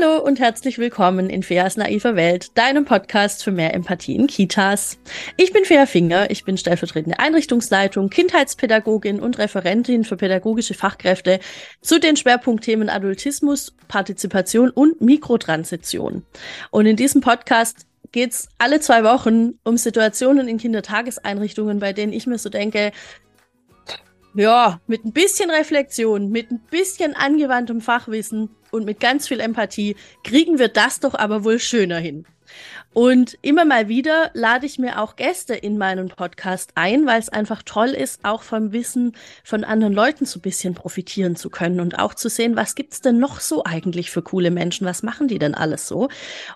Hallo und herzlich willkommen in Feas naiver Welt, deinem Podcast für mehr Empathie in Kitas. Ich bin Fea Finger, ich bin stellvertretende Einrichtungsleitung, Kindheitspädagogin und Referentin für pädagogische Fachkräfte zu den Schwerpunktthemen Adultismus, Partizipation und Mikrotransition. Und in diesem Podcast geht's alle zwei Wochen um Situationen in Kindertageseinrichtungen, bei denen ich mir so denke, ja, mit ein bisschen Reflexion, mit ein bisschen angewandtem Fachwissen und mit ganz viel Empathie kriegen wir das doch aber wohl schöner hin. Und immer mal wieder lade ich mir auch Gäste in meinen Podcast ein, weil es einfach toll ist, auch vom Wissen von anderen Leuten so ein bisschen profitieren zu können und auch zu sehen, was gibt's denn noch so eigentlich für coole Menschen? Was machen die denn alles so?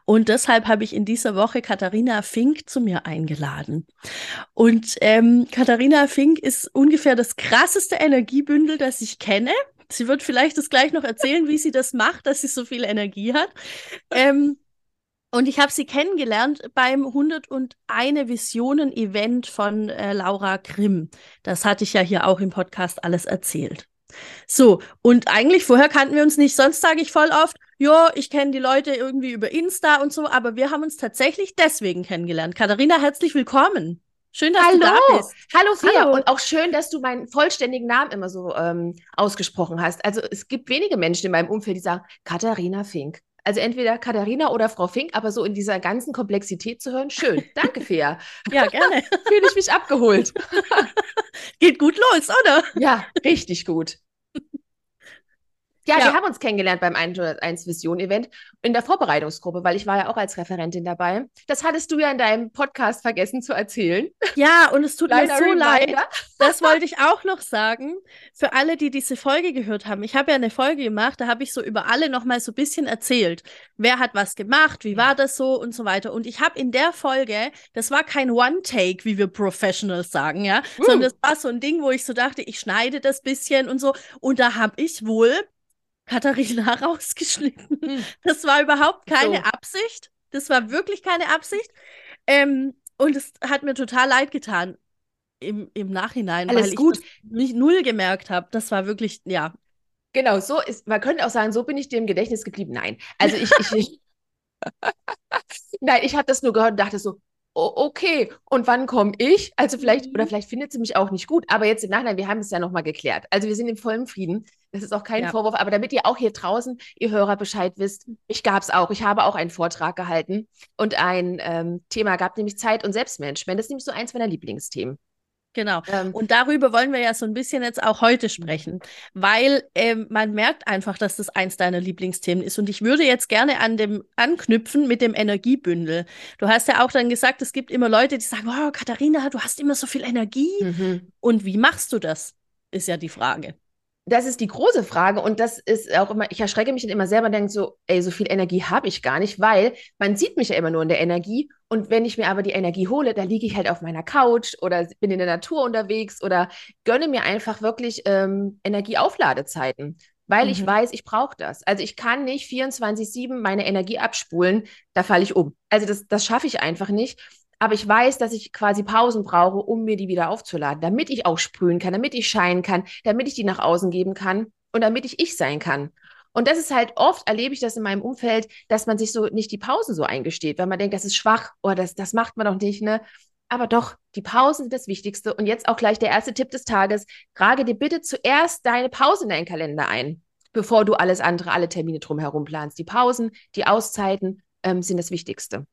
Und deshalb habe ich in dieser Woche Katharina Fink zu mir eingeladen. Und ähm, Katharina Fink ist ungefähr das krasseste Energiebündel, das ich kenne. Sie wird vielleicht das gleich noch erzählen, wie sie das macht, dass sie so viel Energie hat. Ähm, und ich habe sie kennengelernt beim 101 Visionen Event von äh, Laura Grimm. Das hatte ich ja hier auch im Podcast alles erzählt. So, und eigentlich vorher kannten wir uns nicht. Sonst sage ich voll oft, ja, ich kenne die Leute irgendwie über Insta und so, aber wir haben uns tatsächlich deswegen kennengelernt. Katharina, herzlich willkommen. Schön, dass Hallo. du da bist. Hallo Fia Hallo. und auch schön, dass du meinen vollständigen Namen immer so ähm, ausgesprochen hast. Also es gibt wenige Menschen in meinem Umfeld, die sagen, Katharina Fink. Also entweder Katharina oder Frau Fink, aber so in dieser ganzen Komplexität zu hören, schön. Danke, Fea. ja, gerne. Fühle ich mich abgeholt. Geht gut los, oder? Ja, richtig gut. Ja, ja, wir haben uns kennengelernt beim 101 Vision Event in der Vorbereitungsgruppe, weil ich war ja auch als Referentin dabei. Das hattest du ja in deinem Podcast vergessen zu erzählen. Ja, und es tut mir so leid. Das wollte ich auch noch sagen. Für alle, die diese Folge gehört haben. Ich habe ja eine Folge gemacht, da habe ich so über alle noch mal so ein bisschen erzählt. Wer hat was gemacht, wie war das so und so weiter. Und ich habe in der Folge, das war kein One-Take, wie wir Professionals sagen, ja, uh. sondern das war so ein Ding, wo ich so dachte, ich schneide das bisschen und so. Und da habe ich wohl Katharina rausgeschnitten. Hm. Das war überhaupt keine so. Absicht. Das war wirklich keine Absicht. Ähm, und es hat mir total leid getan im, im Nachhinein, Alles weil gut. ich nicht null gemerkt habe. Das war wirklich, ja. Genau, so ist, man könnte auch sagen, so bin ich im Gedächtnis geblieben. Nein. Also ich, ich, ich Nein, ich habe das nur gehört und dachte so, okay, und wann komme ich? Also vielleicht, mhm. oder vielleicht findet sie mich auch nicht gut, aber jetzt im Nachhinein, wir haben es ja nochmal geklärt. Also wir sind im vollen Frieden. Das ist auch kein ja. Vorwurf, aber damit ihr auch hier draußen, ihr Hörer Bescheid wisst, ich gab es auch. Ich habe auch einen Vortrag gehalten und ein ähm, Thema gab, nämlich Zeit und Selbstmanagement. Das ist nämlich so eins meiner Lieblingsthemen. Genau. Ähm, und darüber wollen wir ja so ein bisschen jetzt auch heute sprechen, weil ähm, man merkt einfach, dass das eins deiner Lieblingsthemen ist. Und ich würde jetzt gerne an dem anknüpfen mit dem Energiebündel. Du hast ja auch dann gesagt, es gibt immer Leute, die sagen, oh, Katharina, du hast immer so viel Energie. Mhm. Und wie machst du das? Ist ja die Frage. Das ist die große Frage und das ist auch immer, ich erschrecke mich dann immer selber und denke so, ey, so viel Energie habe ich gar nicht, weil man sieht mich ja immer nur in der Energie und wenn ich mir aber die Energie hole, dann liege ich halt auf meiner Couch oder bin in der Natur unterwegs oder gönne mir einfach wirklich ähm, Energieaufladezeiten, weil mhm. ich weiß, ich brauche das. Also ich kann nicht 24-7 meine Energie abspulen, da falle ich um. Also das, das schaffe ich einfach nicht aber ich weiß, dass ich quasi Pausen brauche, um mir die wieder aufzuladen, damit ich auch sprühen kann, damit ich scheinen kann, damit ich die nach außen geben kann und damit ich ich sein kann. Und das ist halt oft, erlebe ich das in meinem Umfeld, dass man sich so nicht die Pausen so eingesteht, weil man denkt, das ist schwach oder das, das macht man doch nicht, ne? Aber doch, die Pausen sind das Wichtigste. Und jetzt auch gleich der erste Tipp des Tages. Trage dir bitte zuerst deine Pause in deinen Kalender ein, bevor du alles andere, alle Termine drumherum planst. Die Pausen, die Auszeiten ähm, sind das Wichtigste.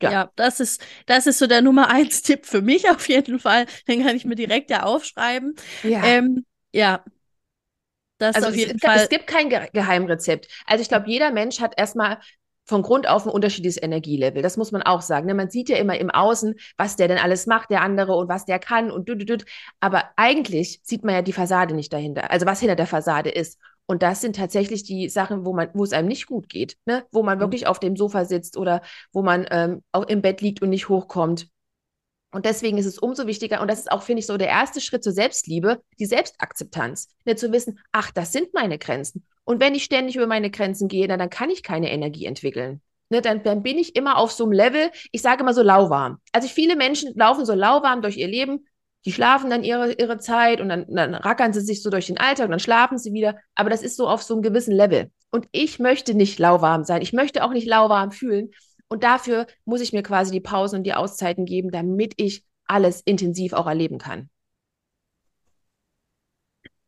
Ja. ja, das ist, das ist so der Nummer eins Tipp für mich auf jeden Fall. Den kann ich mir direkt ja aufschreiben. Ja. Ähm, ja. Das also auf jeden es, Fall. Es gibt kein Geheimrezept. Also ich glaube, jeder Mensch hat erstmal von Grund auf ein unterschiedliches Energielevel. Das muss man auch sagen. Ne? Man sieht ja immer im Außen, was der denn alles macht, der andere und was der kann und du, du, du. Aber eigentlich sieht man ja die Fassade nicht dahinter. Also was hinter der Fassade ist. Und das sind tatsächlich die Sachen, wo man, wo es einem nicht gut geht, ne? wo man mhm. wirklich auf dem Sofa sitzt oder wo man ähm, auch im Bett liegt und nicht hochkommt. Und deswegen ist es umso wichtiger, und das ist auch, finde ich, so der erste Schritt zur Selbstliebe, die Selbstakzeptanz. Ne, zu wissen, ach, das sind meine Grenzen. Und wenn ich ständig über meine Grenzen gehe, dann, dann kann ich keine Energie entwickeln. Ne, dann, dann bin ich immer auf so einem Level, ich sage immer so lauwarm. Also viele Menschen laufen so lauwarm durch ihr Leben, die schlafen dann ihre, ihre Zeit und dann, dann rackern sie sich so durch den Alltag und dann schlafen sie wieder. Aber das ist so auf so einem gewissen Level. Und ich möchte nicht lauwarm sein. Ich möchte auch nicht lauwarm fühlen. Und dafür muss ich mir quasi die Pausen und die Auszeiten geben, damit ich alles intensiv auch erleben kann.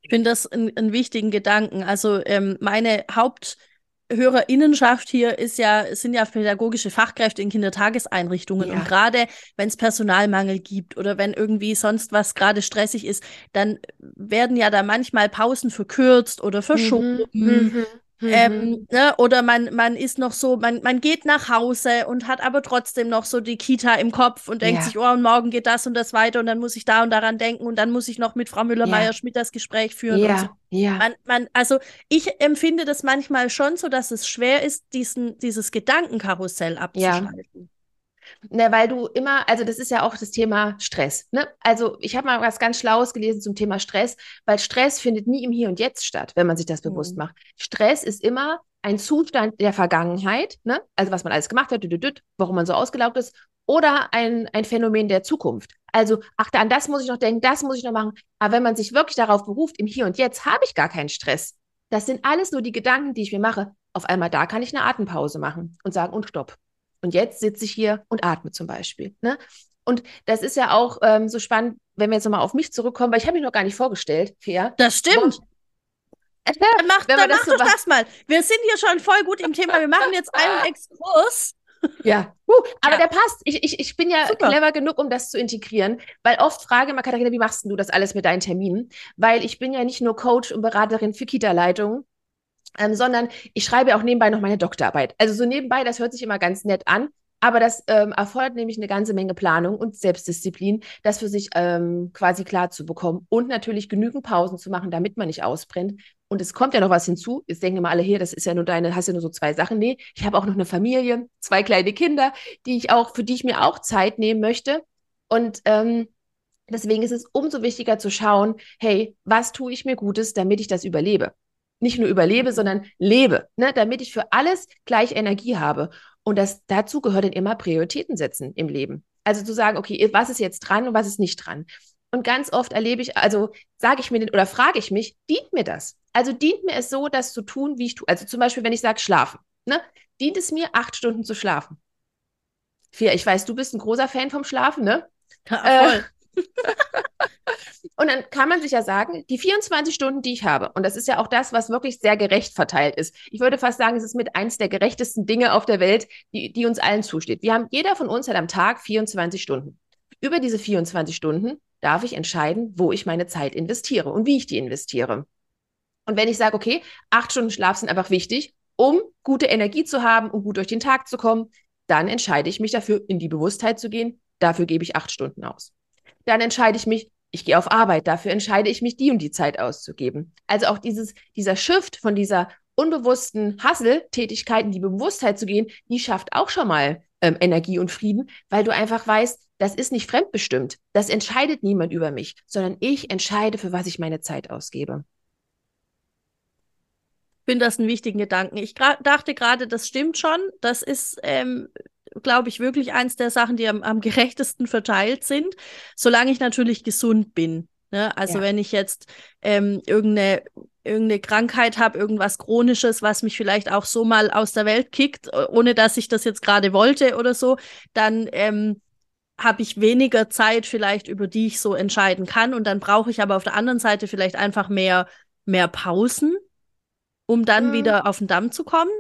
Ich finde das einen wichtigen Gedanken. Also ähm, meine Haupthörerinnenschaft hier ist ja, sind ja pädagogische Fachkräfte in Kindertageseinrichtungen. Ja. Und gerade wenn es Personalmangel gibt oder wenn irgendwie sonst was gerade stressig ist, dann werden ja da manchmal Pausen verkürzt oder verschoben. Mhm. Mhm. Ähm, mhm. ne? Oder man, man ist noch so, man, man geht nach Hause und hat aber trotzdem noch so die Kita im Kopf und denkt ja. sich, oh, und morgen geht das und das weiter und dann muss ich da und daran denken und dann muss ich noch mit Frau Müller-Meyer-Schmidt das Gespräch führen. Ja, so. ja. Man, man, also ich empfinde das manchmal schon so, dass es schwer ist, diesen, dieses Gedankenkarussell abzuschalten. Ne, weil du immer, also das ist ja auch das Thema Stress. Ne? Also ich habe mal was ganz Schlaues gelesen zum Thema Stress, weil Stress findet nie im Hier und Jetzt statt, wenn man sich das bewusst mhm. macht. Stress ist immer ein Zustand der Vergangenheit, ne? also was man alles gemacht hat, warum man so ausgelaugt ist, oder ein, ein Phänomen der Zukunft. Also, ach, an das muss ich noch denken, das muss ich noch machen. Aber wenn man sich wirklich darauf beruft, im Hier und Jetzt habe ich gar keinen Stress. Das sind alles nur die Gedanken, die ich mir mache. Auf einmal da kann ich eine Atempause machen und sagen, und stopp. Und jetzt sitze ich hier und atme zum Beispiel. Ne? Und das ist ja auch ähm, so spannend, wenn wir jetzt nochmal auf mich zurückkommen, weil ich habe mich noch gar nicht vorgestellt, Fair. Das stimmt. Äh, dann mach, dann mach so doch das mal. Wir sind hier schon voll gut im Thema. Wir machen jetzt einen Exkurs. Ja, uh, aber ja. der passt. Ich, ich, ich bin ja Super. clever genug, um das zu integrieren, weil oft frage immer Katharina, wie machst du das alles mit deinen Terminen? Weil ich bin ja nicht nur Coach und Beraterin für Kita-Leitung, ähm, sondern ich schreibe auch nebenbei noch meine Doktorarbeit. Also so nebenbei, das hört sich immer ganz nett an, aber das ähm, erfordert nämlich eine ganze Menge Planung und Selbstdisziplin, das für sich ähm, quasi klar zu bekommen und natürlich genügend Pausen zu machen, damit man nicht ausbrennt. Und es kommt ja noch was hinzu. Jetzt denken immer alle hier, das ist ja nur deine, hast ja nur so zwei Sachen. Nee, ich habe auch noch eine Familie, zwei kleine Kinder, die ich auch, für die ich mir auch Zeit nehmen möchte. Und ähm, deswegen ist es umso wichtiger zu schauen, hey, was tue ich mir Gutes, damit ich das überlebe? Nicht nur überlebe, sondern lebe, ne? damit ich für alles gleich Energie habe. Und das dazu gehört dann immer Prioritäten setzen im Leben. Also zu sagen, okay, was ist jetzt dran und was ist nicht dran. Und ganz oft erlebe ich, also sage ich mir oder frage ich mich, dient mir das? Also dient mir es so, das zu tun, wie ich tue? Also zum Beispiel, wenn ich sage, schlafen, ne? dient es mir, acht Stunden zu schlafen? Fia, ich weiß, du bist ein großer Fan vom Schlafen, ne? Ja, voll. Äh, Und dann kann man sich ja sagen, die 24 Stunden, die ich habe, und das ist ja auch das, was wirklich sehr gerecht verteilt ist. Ich würde fast sagen, es ist mit eins der gerechtesten Dinge auf der Welt, die, die uns allen zusteht. Wir haben, jeder von uns hat am Tag 24 Stunden. Über diese 24 Stunden darf ich entscheiden, wo ich meine Zeit investiere und wie ich die investiere. Und wenn ich sage, okay, acht Stunden Schlaf sind einfach wichtig, um gute Energie zu haben, um gut durch den Tag zu kommen, dann entscheide ich mich dafür, in die Bewusstheit zu gehen. Dafür gebe ich acht Stunden aus. Dann entscheide ich mich, ich gehe auf Arbeit, dafür entscheide ich mich, die und die Zeit auszugeben. Also auch dieses, dieser Shift von dieser unbewussten Hustle-Tätigkeit in die Bewusstheit zu gehen, die schafft auch schon mal ähm, Energie und Frieden, weil du einfach weißt, das ist nicht fremdbestimmt. Das entscheidet niemand über mich, sondern ich entscheide, für was ich meine Zeit ausgebe. Ich finde das einen wichtigen Gedanken. Ich dachte gerade, das stimmt schon. Das ist ähm, glaube ich, wirklich eins der Sachen, die am, am gerechtesten verteilt sind, solange ich natürlich gesund bin. Ne? Also ja. wenn ich jetzt ähm, irgendeine irgendeine Krankheit habe, irgendwas Chronisches, was mich vielleicht auch so mal aus der Welt kickt, ohne dass ich das jetzt gerade wollte oder so, dann ähm, habe ich weniger Zeit vielleicht, über die ich so entscheiden kann. Und dann brauche ich aber auf der anderen Seite vielleicht einfach mehr, mehr Pausen, um dann mhm. wieder auf den Damm zu kommen.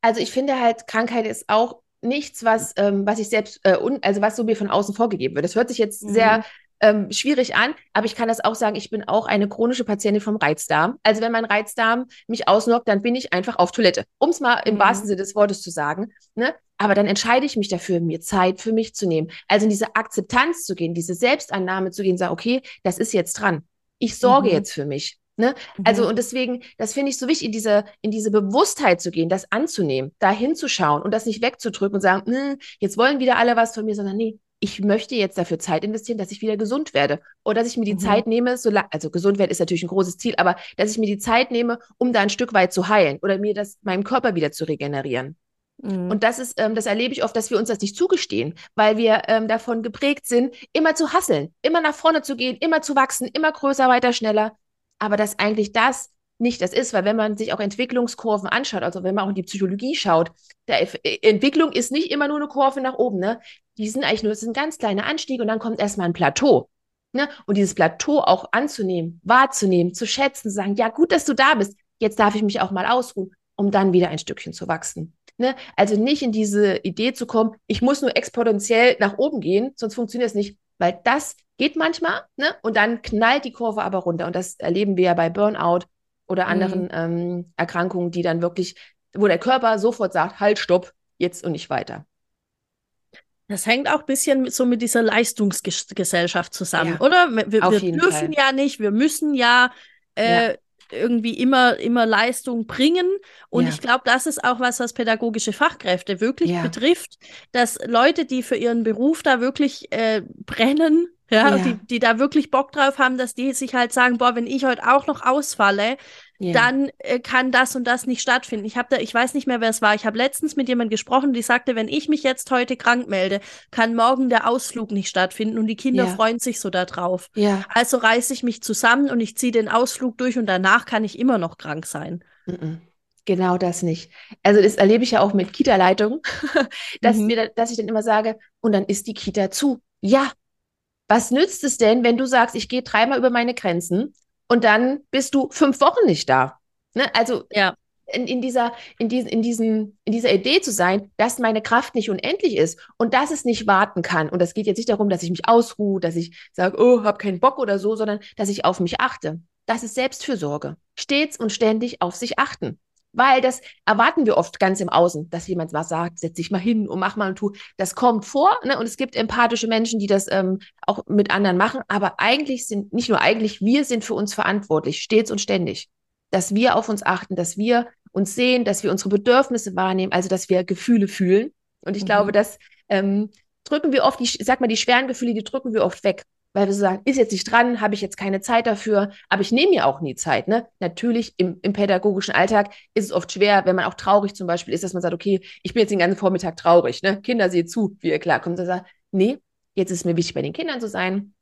Also ich finde halt, Krankheit ist auch nichts, was, ähm, was ich selbst, äh, un, also was so mir von außen vorgegeben wird. Das hört sich jetzt mhm. sehr ähm, schwierig an, aber ich kann das auch sagen, ich bin auch eine chronische Patientin vom Reizdarm. Also wenn mein Reizdarm mich ausnockt, dann bin ich einfach auf Toilette, um es mal im mhm. wahrsten Sinne des Wortes zu sagen. Ne? Aber dann entscheide ich mich dafür, mir Zeit für mich zu nehmen. Also in diese Akzeptanz zu gehen, diese Selbstannahme zu gehen, sagen, okay, das ist jetzt dran. Ich sorge mhm. jetzt für mich. Ne? Mhm. Also, und deswegen, das finde ich so wichtig, in diese, in diese Bewusstheit zu gehen, das anzunehmen, da hinzuschauen und das nicht wegzudrücken und sagen, hm, jetzt wollen wieder alle was von mir, sondern nee, ich möchte jetzt dafür Zeit investieren, dass ich wieder gesund werde. Oder dass ich mir die mhm. Zeit nehme, so also gesund werden ist natürlich ein großes Ziel, aber dass ich mir die Zeit nehme, um da ein Stück weit zu heilen oder mir das, meinem Körper wieder zu regenerieren. Mhm. Und das ist, ähm, das erlebe ich oft, dass wir uns das nicht zugestehen, weil wir ähm, davon geprägt sind, immer zu hasseln, immer nach vorne zu gehen, immer zu wachsen, immer größer, weiter, schneller aber dass eigentlich das nicht das ist, weil wenn man sich auch Entwicklungskurven anschaut, also wenn man auch in die Psychologie schaut, äh, Entwicklung ist nicht immer nur eine Kurve nach oben, ne? Die sind eigentlich nur, es ist ein ganz kleiner Anstieg und dann kommt erstmal ein Plateau. Ne? Und dieses Plateau auch anzunehmen, wahrzunehmen, zu schätzen, zu sagen, ja, gut, dass du da bist. Jetzt darf ich mich auch mal ausruhen, um dann wieder ein Stückchen zu wachsen. Ne? Also nicht in diese Idee zu kommen, ich muss nur exponentiell nach oben gehen, sonst funktioniert es nicht, weil das geht manchmal, ne? Und dann knallt die Kurve aber runter. Und das erleben wir ja bei Burnout oder mhm. anderen mhm. ähm, Erkrankungen, die dann wirklich, wo der Körper sofort sagt, halt, stopp, jetzt und nicht weiter. Das hängt auch ein bisschen so mit dieser Leistungsgesellschaft zusammen, ja, oder? Wir, wir dürfen Fall. ja nicht, wir müssen ja, äh, ja. Irgendwie immer, immer Leistung bringen. Und ja. ich glaube, das ist auch was, was pädagogische Fachkräfte wirklich betrifft, dass Leute, die für ihren Beruf da wirklich äh, brennen, ja, ja. Die, die da wirklich Bock drauf haben, dass die sich halt sagen, boah, wenn ich heute auch noch ausfalle, ja. dann äh, kann das und das nicht stattfinden. Ich habe da, ich weiß nicht mehr, wer es war. Ich habe letztens mit jemandem gesprochen, die sagte, wenn ich mich jetzt heute krank melde, kann morgen der Ausflug nicht stattfinden und die Kinder ja. freuen sich so darauf. Ja. Also reiße ich mich zusammen und ich ziehe den Ausflug durch und danach kann ich immer noch krank sein. Mhm. Genau das nicht. Also das erlebe ich ja auch mit Kita-Leitungen, dass, mhm. dass ich dann immer sage, und dann ist die Kita zu. Ja, was nützt es denn, wenn du sagst, ich gehe dreimal über meine Grenzen und dann bist du fünf Wochen nicht da? Ne? Also ja. in, in, dieser, in, diesen, in, diesen, in dieser Idee zu sein, dass meine Kraft nicht unendlich ist und dass es nicht warten kann. Und das geht jetzt nicht darum, dass ich mich ausruhe, dass ich sage, oh, hab keinen Bock oder so, sondern dass ich auf mich achte. Das ist Selbstfürsorge. Stets und ständig auf sich achten. Weil das erwarten wir oft ganz im Außen, dass jemand was sagt, setz dich mal hin und mach mal und tu. Das kommt vor, ne? Und es gibt empathische Menschen, die das ähm, auch mit anderen machen. Aber eigentlich sind, nicht nur eigentlich, wir sind für uns verantwortlich, stets und ständig. Dass wir auf uns achten, dass wir uns sehen, dass wir unsere Bedürfnisse wahrnehmen, also dass wir Gefühle fühlen. Und ich mhm. glaube, das ähm, drücken wir oft, die, sag mal, die schweren Gefühle, die drücken wir oft weg weil wir so sagen, ist jetzt nicht dran, habe ich jetzt keine Zeit dafür, aber ich nehme mir auch nie Zeit. Ne? Natürlich im, im pädagogischen Alltag ist es oft schwer, wenn man auch traurig zum Beispiel ist, dass man sagt, okay, ich bin jetzt den ganzen Vormittag traurig. Ne? Kinder, seht zu, wie ihr klarkommt. Und sagt, nee, jetzt ist es mir wichtig, bei den Kindern zu sein,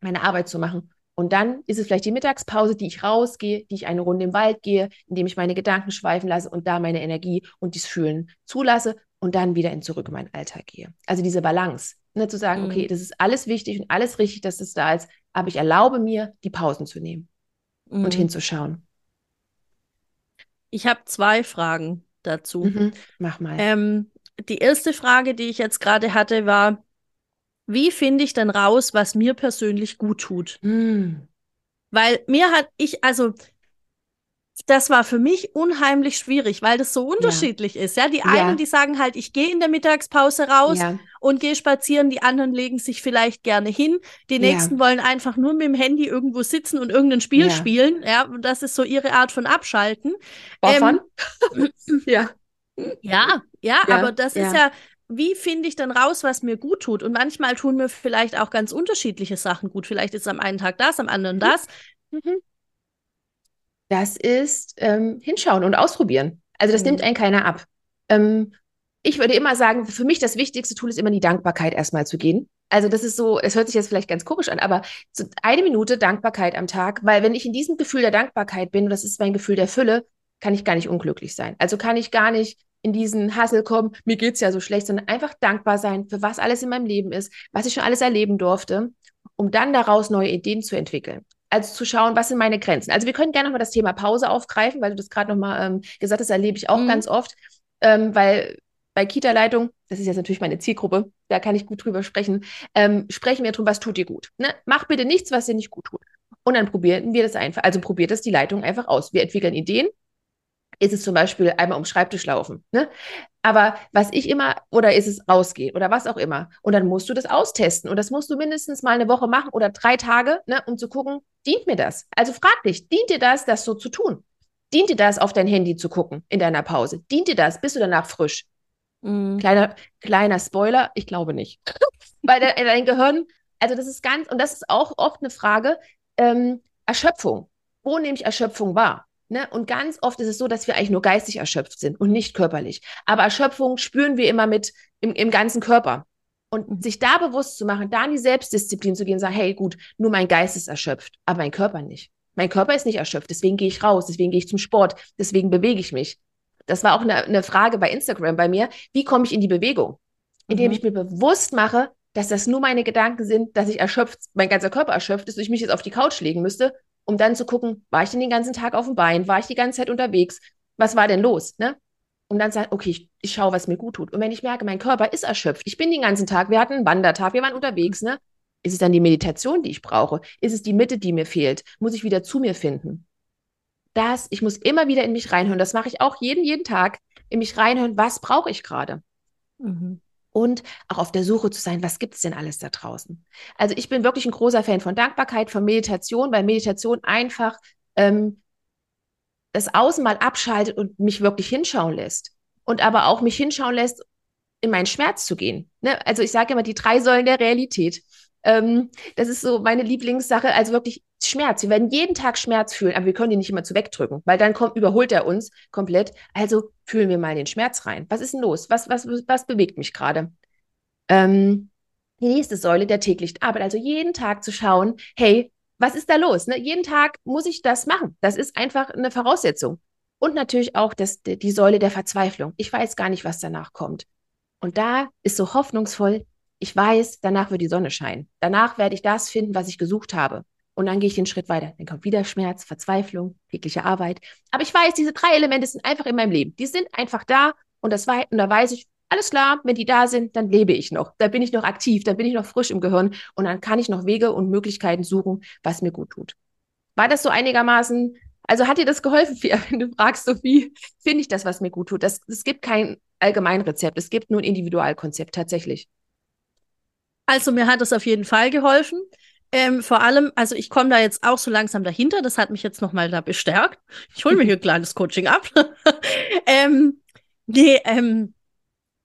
meine Arbeit zu machen. Und dann ist es vielleicht die Mittagspause, die ich rausgehe, die ich eine Runde im Wald gehe, indem ich meine Gedanken schweifen lasse und da meine Energie und dies Fühlen zulasse und dann wieder in zurück in meinen Alltag gehe. Also diese Balance. Ne, zu sagen, mhm. okay, das ist alles wichtig und alles richtig, dass es da ist, aber ich erlaube mir, die Pausen zu nehmen mhm. und hinzuschauen. Ich habe zwei Fragen dazu. Mhm. Mach mal. Ähm, die erste Frage, die ich jetzt gerade hatte, war, wie finde ich denn raus, was mir persönlich gut tut? Mhm. Weil mir hat ich, also das war für mich unheimlich schwierig, weil das so unterschiedlich ja. ist. Ja, die einen, ja. die sagen halt, ich gehe in der Mittagspause raus ja. und gehe spazieren, die anderen legen sich vielleicht gerne hin. Die nächsten wollen einfach nur mit dem Handy irgendwo sitzen und irgendein Spiel spielen. Ja, das ist so ihre Art von Abschalten. Ähm, ja. ja. Ja, aber das ist ja, wie finde ich dann raus, was mir gut tut? Und manchmal tun mir vielleicht auch ganz unterschiedliche Sachen gut. Vielleicht ist am einen Tag das, am anderen mhm. das. Mhm das ist ähm, hinschauen und ausprobieren. Also das mhm. nimmt einen keiner ab. Ähm, ich würde immer sagen, für mich das wichtigste Tool ist immer die Dankbarkeit erstmal zu gehen. Also das ist so, es hört sich jetzt vielleicht ganz komisch an, aber so eine Minute Dankbarkeit am Tag, weil wenn ich in diesem Gefühl der Dankbarkeit bin, und das ist mein Gefühl der Fülle, kann ich gar nicht unglücklich sein. Also kann ich gar nicht in diesen Hassel kommen, mir geht's ja so schlecht, sondern einfach dankbar sein für was alles in meinem Leben ist, was ich schon alles erleben durfte, um dann daraus neue Ideen zu entwickeln also zu schauen, was sind meine Grenzen. Also wir können gerne nochmal das Thema Pause aufgreifen, weil du das gerade nochmal ähm, gesagt hast, erlebe ich auch mhm. ganz oft, ähm, weil bei Kita-Leitung, das ist jetzt natürlich meine Zielgruppe, da kann ich gut drüber sprechen, ähm, sprechen wir drum, was tut dir gut. Ne? Mach bitte nichts, was dir nicht gut tut. Und dann probieren wir das einfach, also probiert das die Leitung einfach aus. Wir entwickeln Ideen, ist es zum Beispiel einmal um Schreibtisch laufen. Ne? Aber was ich immer, oder ist es rausgehen oder was auch immer. Und dann musst du das austesten. Und das musst du mindestens mal eine Woche machen oder drei Tage, ne, um zu gucken, dient mir das? Also frag dich, dient dir das, das so zu tun? Dient dir das, auf dein Handy zu gucken in deiner Pause? Dient dir das? Bist du danach frisch? Mhm. Kleiner, kleiner Spoiler, ich glaube nicht. Weil dein, dein Gehirn, also das ist ganz, und das ist auch oft eine Frage, ähm, Erschöpfung. Wo nehme ich Erschöpfung wahr? Ne? Und ganz oft ist es so, dass wir eigentlich nur geistig erschöpft sind und nicht körperlich. Aber Erschöpfung spüren wir immer mit im, im ganzen Körper. Und mhm. sich da bewusst zu machen, da in die Selbstdisziplin zu gehen, sagen, hey, gut, nur mein Geist ist erschöpft, aber mein Körper nicht. Mein Körper ist nicht erschöpft, deswegen gehe ich raus, deswegen gehe ich zum Sport, deswegen bewege ich mich. Das war auch eine, eine Frage bei Instagram bei mir. Wie komme ich in die Bewegung? Indem mhm. ich mir bewusst mache, dass das nur meine Gedanken sind, dass ich erschöpft, mein ganzer Körper erschöpft ist und ich mich jetzt auf die Couch legen müsste, um dann zu gucken, war ich denn den ganzen Tag auf dem Bein? War ich die ganze Zeit unterwegs? Was war denn los? Ne? Und dann sagen, okay, ich, ich schaue, was mir gut tut. Und wenn ich merke, mein Körper ist erschöpft, ich bin den ganzen Tag, wir hatten einen Wandertag, wir waren unterwegs, ne? Ist es dann die Meditation, die ich brauche? Ist es die Mitte, die mir fehlt? Muss ich wieder zu mir finden? Das, ich muss immer wieder in mich reinhören. Das mache ich auch jeden, jeden Tag. In mich reinhören, was brauche ich gerade? Mhm. Und auch auf der Suche zu sein, was gibt es denn alles da draußen? Also ich bin wirklich ein großer Fan von Dankbarkeit, von Meditation, weil Meditation einfach ähm, das Außen mal abschaltet und mich wirklich hinschauen lässt. Und aber auch mich hinschauen lässt, in meinen Schmerz zu gehen. Ne? Also ich sage immer die drei Säulen der Realität. Ähm, das ist so meine Lieblingssache, also wirklich Schmerz. Wir werden jeden Tag Schmerz fühlen, aber wir können ihn nicht immer zu wegdrücken, weil dann kommt, überholt er uns komplett. Also fühlen wir mal den Schmerz rein. Was ist denn los? Was, was, was bewegt mich gerade? Ähm, die nächste Säule der täglichen Arbeit, also jeden Tag zu schauen, hey, was ist da los? Ne? Jeden Tag muss ich das machen. Das ist einfach eine Voraussetzung. Und natürlich auch das, die Säule der Verzweiflung. Ich weiß gar nicht, was danach kommt. Und da ist so hoffnungsvoll, ich weiß, danach wird die Sonne scheinen. Danach werde ich das finden, was ich gesucht habe. Und dann gehe ich den Schritt weiter. Dann kommt wieder Schmerz, Verzweiflung, tägliche Arbeit. Aber ich weiß, diese drei Elemente sind einfach in meinem Leben. Die sind einfach da. Und, das, und da weiß ich, alles klar, wenn die da sind, dann lebe ich noch. Da bin ich noch aktiv, dann bin ich noch frisch im Gehirn. Und dann kann ich noch Wege und Möglichkeiten suchen, was mir gut tut. War das so einigermaßen also hat dir das geholfen, wenn du fragst, so wie finde ich das, was mir gut tut? Das, es gibt kein Allgemeinrezept, es gibt nur ein Individualkonzept tatsächlich. Also mir hat das auf jeden Fall geholfen. Ähm, vor allem, also ich komme da jetzt auch so langsam dahinter. Das hat mich jetzt nochmal da bestärkt. Ich hole mir hier ein kleines Coaching ab. ähm, nee, ähm,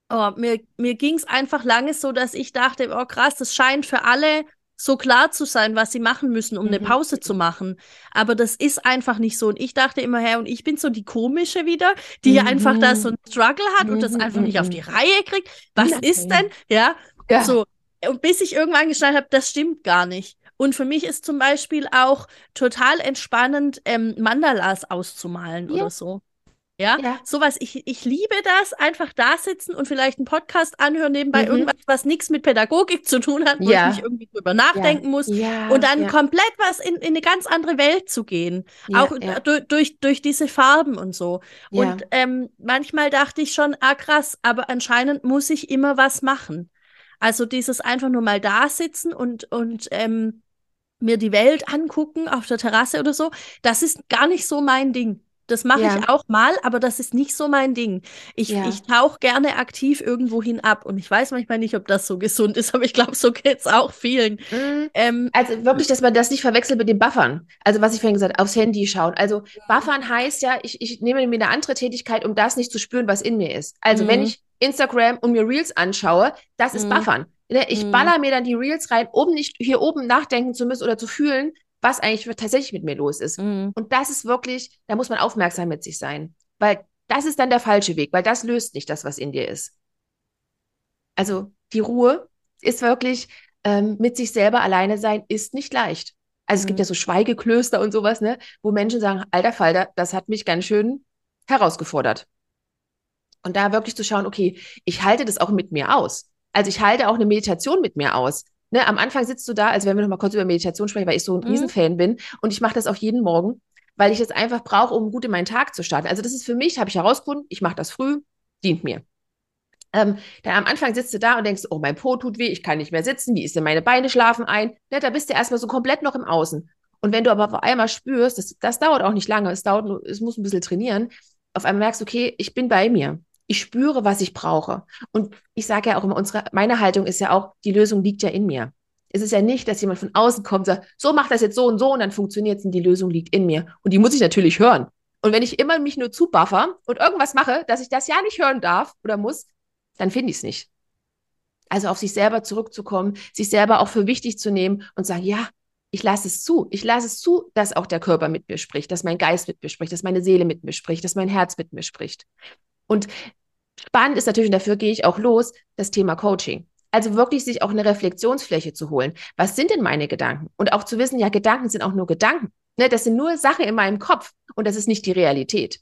oh, mir, mir ging es einfach lange so, dass ich dachte, oh krass, das scheint für alle so klar zu sein, was sie machen müssen, um mhm. eine Pause zu machen. Aber das ist einfach nicht so. Und ich dachte immer, her, und ich bin so die komische wieder, die mhm. einfach da so ein Struggle hat und das mhm, einfach nicht auf die mhm. Reihe kriegt. Was ja, ist denn? Ja, ja. so. Und bis ich irgendwann geschnallt habe, das stimmt gar nicht. Und für mich ist zum Beispiel auch total entspannend, ähm, Mandalas auszumalen ja. oder so. Ja, ja. sowas, ich, ich liebe das, einfach da sitzen und vielleicht einen Podcast anhören, nebenbei mhm. irgendwas, was nichts mit Pädagogik zu tun hat, wo ja. ich nicht irgendwie drüber nachdenken ja. muss und dann komplett was in, in eine ganz andere Welt zu gehen. auch durch, durch, durch diese Farben und so. Und ähm, manchmal dachte ich schon, ah krass, aber anscheinend muss ich immer was machen. Also dieses einfach nur mal da sitzen und, und ähm, mir die Welt angucken auf der Terrasse oder so, das ist gar nicht so mein Ding. Das mache ja. ich auch mal, aber das ist nicht so mein Ding. Ich, ja. ich tauche gerne aktiv irgendwo hin ab und ich weiß manchmal nicht, ob das so gesund ist, aber ich glaube, so geht es auch vielen. Mhm. Ähm, also wirklich, dass man das nicht verwechselt mit dem Buffern. Also was ich vorhin gesagt habe, aufs Handy schauen. Also Buffern heißt ja, ich, ich nehme mir eine andere Tätigkeit, um das nicht zu spüren, was in mir ist. Also mhm. wenn ich Instagram und mir Reels anschaue, das ist mhm. Buffern. Ne, ich mhm. baller mir dann die Reels rein, um nicht hier oben nachdenken zu müssen oder zu fühlen, was eigentlich tatsächlich mit mir los ist. Mhm. Und das ist wirklich, da muss man aufmerksam mit sich sein, weil das ist dann der falsche Weg, weil das löst nicht das, was in dir ist. Also die Ruhe ist wirklich ähm, mit sich selber alleine sein, ist nicht leicht. Also mhm. es gibt mhm. ja so Schweigeklöster und sowas, ne, wo Menschen sagen, alter Falter, das hat mich ganz schön herausgefordert. Und da wirklich zu schauen, okay, ich halte das auch mit mir aus. Also ich halte auch eine Meditation mit mir aus ne, am Anfang sitzt du da, also wenn wir noch mal kurz über Meditation sprechen, weil ich so ein mhm. Riesenfan bin und ich mache das auch jeden Morgen, weil ich es einfach brauche, um gut in meinen Tag zu starten. Also das ist für mich, habe ich herausgefunden, ich mache das früh, dient mir. Ähm, dann am Anfang sitzt du da und denkst, oh, mein Po tut weh, ich kann nicht mehr sitzen, wie ist denn meine Beine schlafen ein? Ne, da bist du erstmal so komplett noch im Außen. Und wenn du aber auf einmal spürst, das, das dauert auch nicht lange, es dauert nur, es muss ein bisschen trainieren, auf einmal merkst du, okay, ich bin bei mir. Ich spüre, was ich brauche. Und ich sage ja auch immer, unsere, meine Haltung ist ja auch, die Lösung liegt ja in mir. Es ist ja nicht, dass jemand von außen kommt und sagt, so macht das jetzt so und so und dann funktioniert es und die Lösung liegt in mir. Und die muss ich natürlich hören. Und wenn ich immer mich nur zubuffer und irgendwas mache, dass ich das ja nicht hören darf oder muss, dann finde ich es nicht. Also auf sich selber zurückzukommen, sich selber auch für wichtig zu nehmen und sagen, ja, ich lasse es zu. Ich lasse es zu, dass auch der Körper mit mir spricht, dass mein Geist mit mir spricht, dass meine Seele mit mir spricht, dass mein Herz mit mir spricht. Und spannend ist natürlich, und dafür gehe ich auch los, das Thema Coaching. Also wirklich sich auch eine Reflexionsfläche zu holen. Was sind denn meine Gedanken? Und auch zu wissen, ja, Gedanken sind auch nur Gedanken. Ne, das sind nur Sachen in meinem Kopf und das ist nicht die Realität.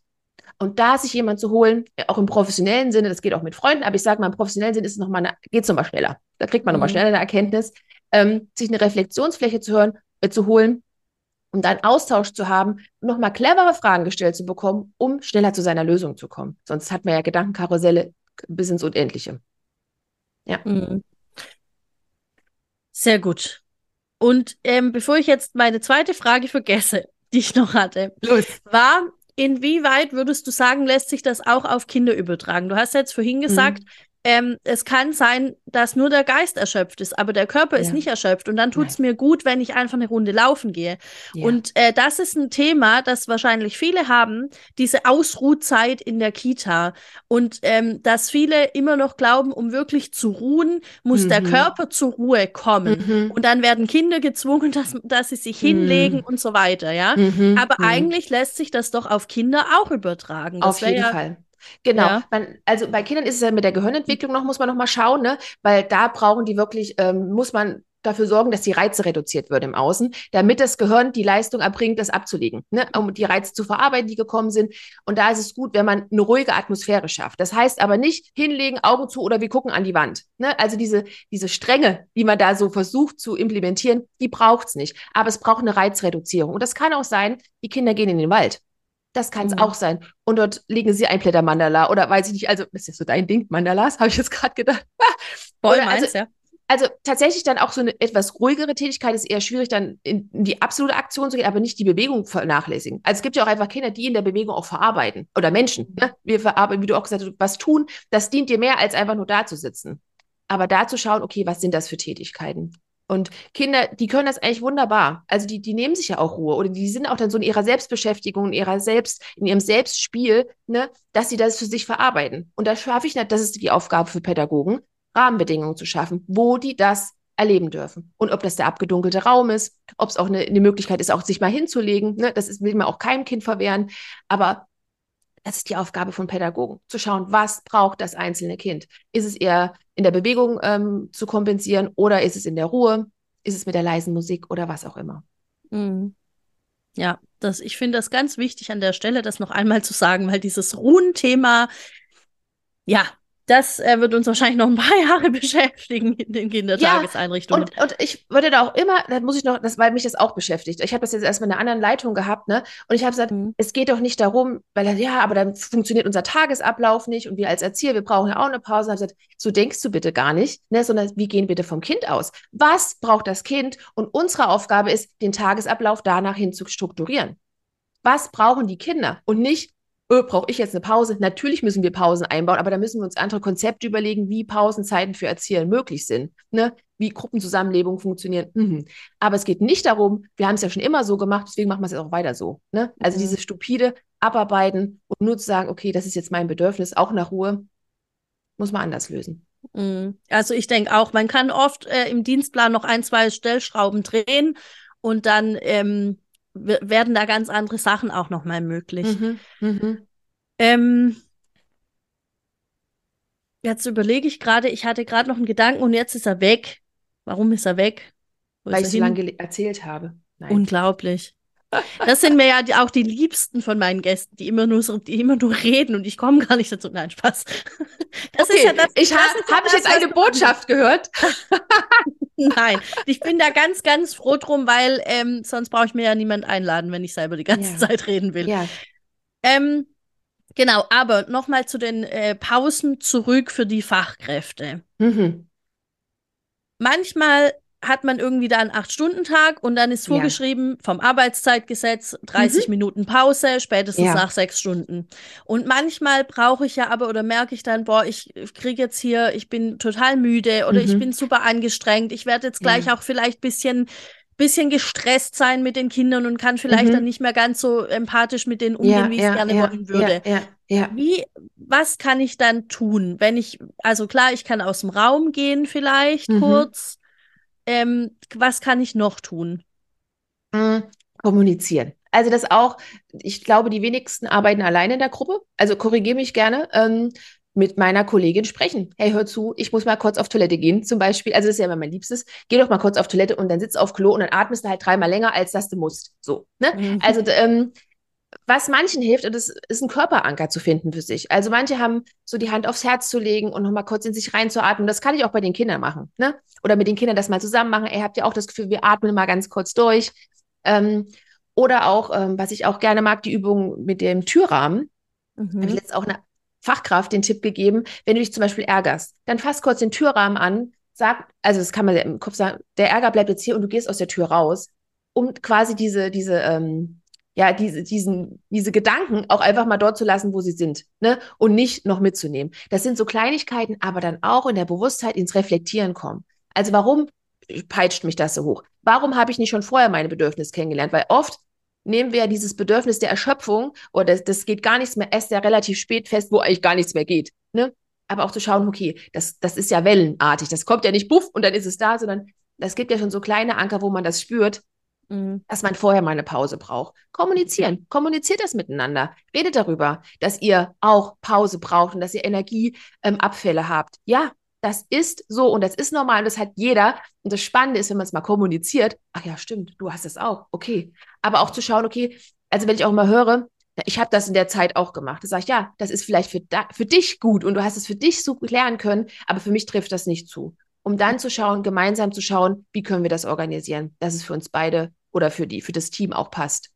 Und da sich jemand zu holen, auch im professionellen Sinne, das geht auch mit Freunden, aber ich sage mal, im professionellen Sinne ist es nochmal, geht es nochmal schneller. Da kriegt man mhm. nochmal schneller eine Erkenntnis, ähm, sich eine Reflexionsfläche zu hören, äh, zu holen, um dann Austausch zu haben, nochmal clevere Fragen gestellt zu bekommen, um schneller zu seiner Lösung zu kommen. Sonst hat man ja Gedankenkarusselle bis ins Unendliche. Ja. Mhm. Sehr gut. Und ähm, bevor ich jetzt meine zweite Frage vergesse, die ich noch hatte, Los. war, inwieweit würdest du sagen, lässt sich das auch auf Kinder übertragen? Du hast jetzt vorhin gesagt, mhm ähm, es kann sein, dass nur der Geist erschöpft ist, aber der Körper ja. ist nicht erschöpft. Und dann tut es mir gut, wenn ich einfach eine Runde laufen gehe. Ja. Und äh, das ist ein Thema, das wahrscheinlich viele haben, diese Ausruhzeit in der Kita. Und ähm, dass viele immer noch glauben, um wirklich zu ruhen, muss mhm. der Körper zur Ruhe kommen. Mhm. Und dann werden Kinder gezwungen, dass, dass sie sich hinlegen mhm. und so weiter, ja. Mhm. Aber mhm. eigentlich lässt sich das doch auf Kinder auch übertragen. Das auf jeden ja, Fall. Genau. Ja. Man, also bei Kindern ist es ja mit der Gehirnentwicklung noch, muss man noch mal schauen, ne? Weil da brauchen die wirklich, ähm, muss man dafür sorgen, dass die Reize reduziert wird im Außen, damit das Gehirn die Leistung erbringt, das abzulegen, ne? um die Reize zu verarbeiten, die gekommen sind. Und da ist es gut, wenn man eine ruhige Atmosphäre schafft. Das heißt aber nicht hinlegen, Augen zu oder wir gucken an die Wand. Ne? Also diese, diese Strenge, die man da so versucht zu implementieren, die braucht's nicht. Aber es braucht eine Reizreduzierung. Und das kann auch sein, die Kinder gehen in den Wald. Das kann es mhm. auch sein. Und dort legen sie ein Blätter-Mandala oder weiß ich nicht, also das ist ja so dein Ding, Mandalas, habe ich jetzt gerade gedacht. Voll oder, meins, also, ja. Also tatsächlich dann auch so eine etwas ruhigere Tätigkeit ist eher schwierig, dann in, in die absolute Aktion zu gehen, aber nicht die Bewegung vernachlässigen. Also es gibt ja auch einfach Kinder, die in der Bewegung auch verarbeiten. Oder Menschen. Ne? Wir verarbeiten, wie du auch gesagt hast, was tun, das dient dir mehr, als einfach nur da zu sitzen. Aber da zu schauen, okay, was sind das für Tätigkeiten? Und Kinder, die können das eigentlich wunderbar. Also die, die nehmen sich ja auch Ruhe oder die sind auch dann so in ihrer Selbstbeschäftigung, in ihrer Selbst, in ihrem Selbstspiel, ne, dass sie das für sich verarbeiten. Und da schaffe ich nicht, das ist die Aufgabe für Pädagogen, Rahmenbedingungen zu schaffen, wo die das erleben dürfen. Und ob das der abgedunkelte Raum ist, ob es auch eine, eine Möglichkeit ist, auch sich mal hinzulegen, ne, das ist, will man auch keinem Kind verwehren. Aber das ist die Aufgabe von Pädagogen, zu schauen, was braucht das einzelne Kind. Ist es eher in der Bewegung ähm, zu kompensieren oder ist es in der Ruhe? Ist es mit der leisen Musik oder was auch immer? Mhm. Ja, das, ich finde das ganz wichtig an der Stelle, das noch einmal zu sagen, weil dieses Ruhen-Thema, ja, das äh, wird uns wahrscheinlich noch ein paar Jahre beschäftigen in den Kindertageseinrichtungen. Ja, und, und ich würde da auch immer, da muss ich noch, das, weil mich das auch beschäftigt. Ich habe das jetzt erstmal in einer anderen Leitung gehabt, ne? Und ich habe gesagt, mhm. es geht doch nicht darum, weil ja, aber dann funktioniert unser Tagesablauf nicht und wir als Erzieher, wir brauchen ja auch eine Pause. Ich gesagt, so denkst du bitte gar nicht, ne? Sondern wie gehen bitte vom Kind aus? Was braucht das Kind? Und unsere Aufgabe ist, den Tagesablauf danach hin zu strukturieren. Was brauchen die Kinder? Und nicht, öh, brauche ich jetzt eine Pause? Natürlich müssen wir Pausen einbauen, aber da müssen wir uns andere Konzepte überlegen, wie Pausenzeiten für Erzieher möglich sind, ne? wie Gruppenzusammenlebung funktionieren. Mhm. Aber es geht nicht darum, wir haben es ja schon immer so gemacht, deswegen machen wir es jetzt auch weiter so. Ne? Also mhm. dieses stupide Abarbeiten und nur zu sagen, okay, das ist jetzt mein Bedürfnis, auch nach Ruhe, muss man anders lösen. Mhm. Also ich denke auch, man kann oft äh, im Dienstplan noch ein, zwei Stellschrauben drehen und dann ähm, werden da ganz andere Sachen auch nochmal möglich. Mhm, mhm. Ähm, jetzt überlege ich gerade, ich hatte gerade noch einen Gedanken und jetzt ist er weg. Warum ist er weg? Wo Weil ich so lange erzählt habe. Nein. Unglaublich. Das sind mir ja die, auch die liebsten von meinen Gästen, die immer nur so, die immer nur reden und ich komme gar nicht dazu. Nein, Spaß. Das okay. ist ja das. Ich ha habe ich jetzt eine Botschaft gehört. Nein, ich bin da ganz, ganz froh drum, weil ähm, sonst brauche ich mir ja niemand einladen, wenn ich selber die ganze ja. Zeit reden will. Ja. Ähm, genau, aber nochmal zu den äh, Pausen zurück für die Fachkräfte. Mhm. Manchmal hat man irgendwie da einen Acht-Stunden-Tag und dann ist vorgeschrieben ja. vom Arbeitszeitgesetz 30 mhm. Minuten Pause, spätestens ja. nach sechs Stunden. Und manchmal brauche ich ja aber oder merke ich dann, boah, ich kriege jetzt hier, ich bin total müde oder mhm. ich bin super angestrengt. Ich werde jetzt gleich ja. auch vielleicht bisschen bisschen gestresst sein mit den Kindern und kann vielleicht mhm. dann nicht mehr ganz so empathisch mit denen umgehen, wie ich es gerne wollen würde. Wie, was kann ich dann tun, wenn ich, also klar, ich kann aus dem Raum gehen vielleicht mhm. kurz ähm, was kann ich noch tun? Mhm. Kommunizieren. Also das auch, ich glaube, die wenigsten arbeiten alleine in der Gruppe. Also korrigiere mich gerne. Ähm, mit meiner Kollegin sprechen. Hey, hör zu, ich muss mal kurz auf Toilette gehen, zum Beispiel. Also das ist ja immer mein Liebstes. Geh doch mal kurz auf Toilette und dann sitzt auf Klo und dann atmest du halt dreimal länger, als dass du musst. So. Ne? Mhm. Also ähm, was manchen hilft, und das ist ein Körperanker zu finden für sich. Also manche haben so die Hand aufs Herz zu legen und nochmal kurz in sich reinzuatmen. Das kann ich auch bei den Kindern machen. Ne? Oder mit den Kindern das mal zusammen machen. Ihr habt ja auch das Gefühl, wir atmen mal ganz kurz durch. Ähm, oder auch, ähm, was ich auch gerne mag, die Übung mit dem Türrahmen. Mhm. Habe ich jetzt auch eine Fachkraft den Tipp gegeben, wenn du dich zum Beispiel ärgerst, dann fass kurz den Türrahmen an, sag, also das kann man im Kopf sagen, der Ärger bleibt jetzt hier und du gehst aus der Tür raus, um quasi diese, diese, ähm, ja, diese, diesen, diese Gedanken auch einfach mal dort zu lassen, wo sie sind, ne? Und nicht noch mitzunehmen. Das sind so Kleinigkeiten, aber dann auch in der Bewusstheit ins Reflektieren kommen. Also warum peitscht mich das so hoch? Warum habe ich nicht schon vorher meine Bedürfnisse kennengelernt? Weil oft nehmen wir ja dieses Bedürfnis der Erschöpfung oder das, das geht gar nichts mehr, erst ja relativ spät fest, wo eigentlich gar nichts mehr geht. Ne? Aber auch zu schauen, okay, das, das ist ja wellenartig. Das kommt ja nicht buff und dann ist es da, sondern das gibt ja schon so kleine Anker, wo man das spürt, mhm. dass man vorher mal eine Pause braucht. Kommunizieren, kommuniziert das miteinander. Redet darüber, dass ihr auch Pause braucht und dass ihr Energieabfälle ähm, habt. Ja, das ist so und das ist normal und das hat jeder. Und das Spannende ist, wenn man es mal kommuniziert, ach ja, stimmt, du hast es auch, okay. Aber auch zu schauen, okay, also wenn ich auch mal höre, ich habe das in der Zeit auch gemacht. Da sage ich, ja, das ist vielleicht für, da, für dich gut und du hast es für dich so lernen können, aber für mich trifft das nicht zu. Um dann zu schauen, gemeinsam zu schauen, wie können wir das organisieren, dass es für uns beide oder für die, für das Team auch passt.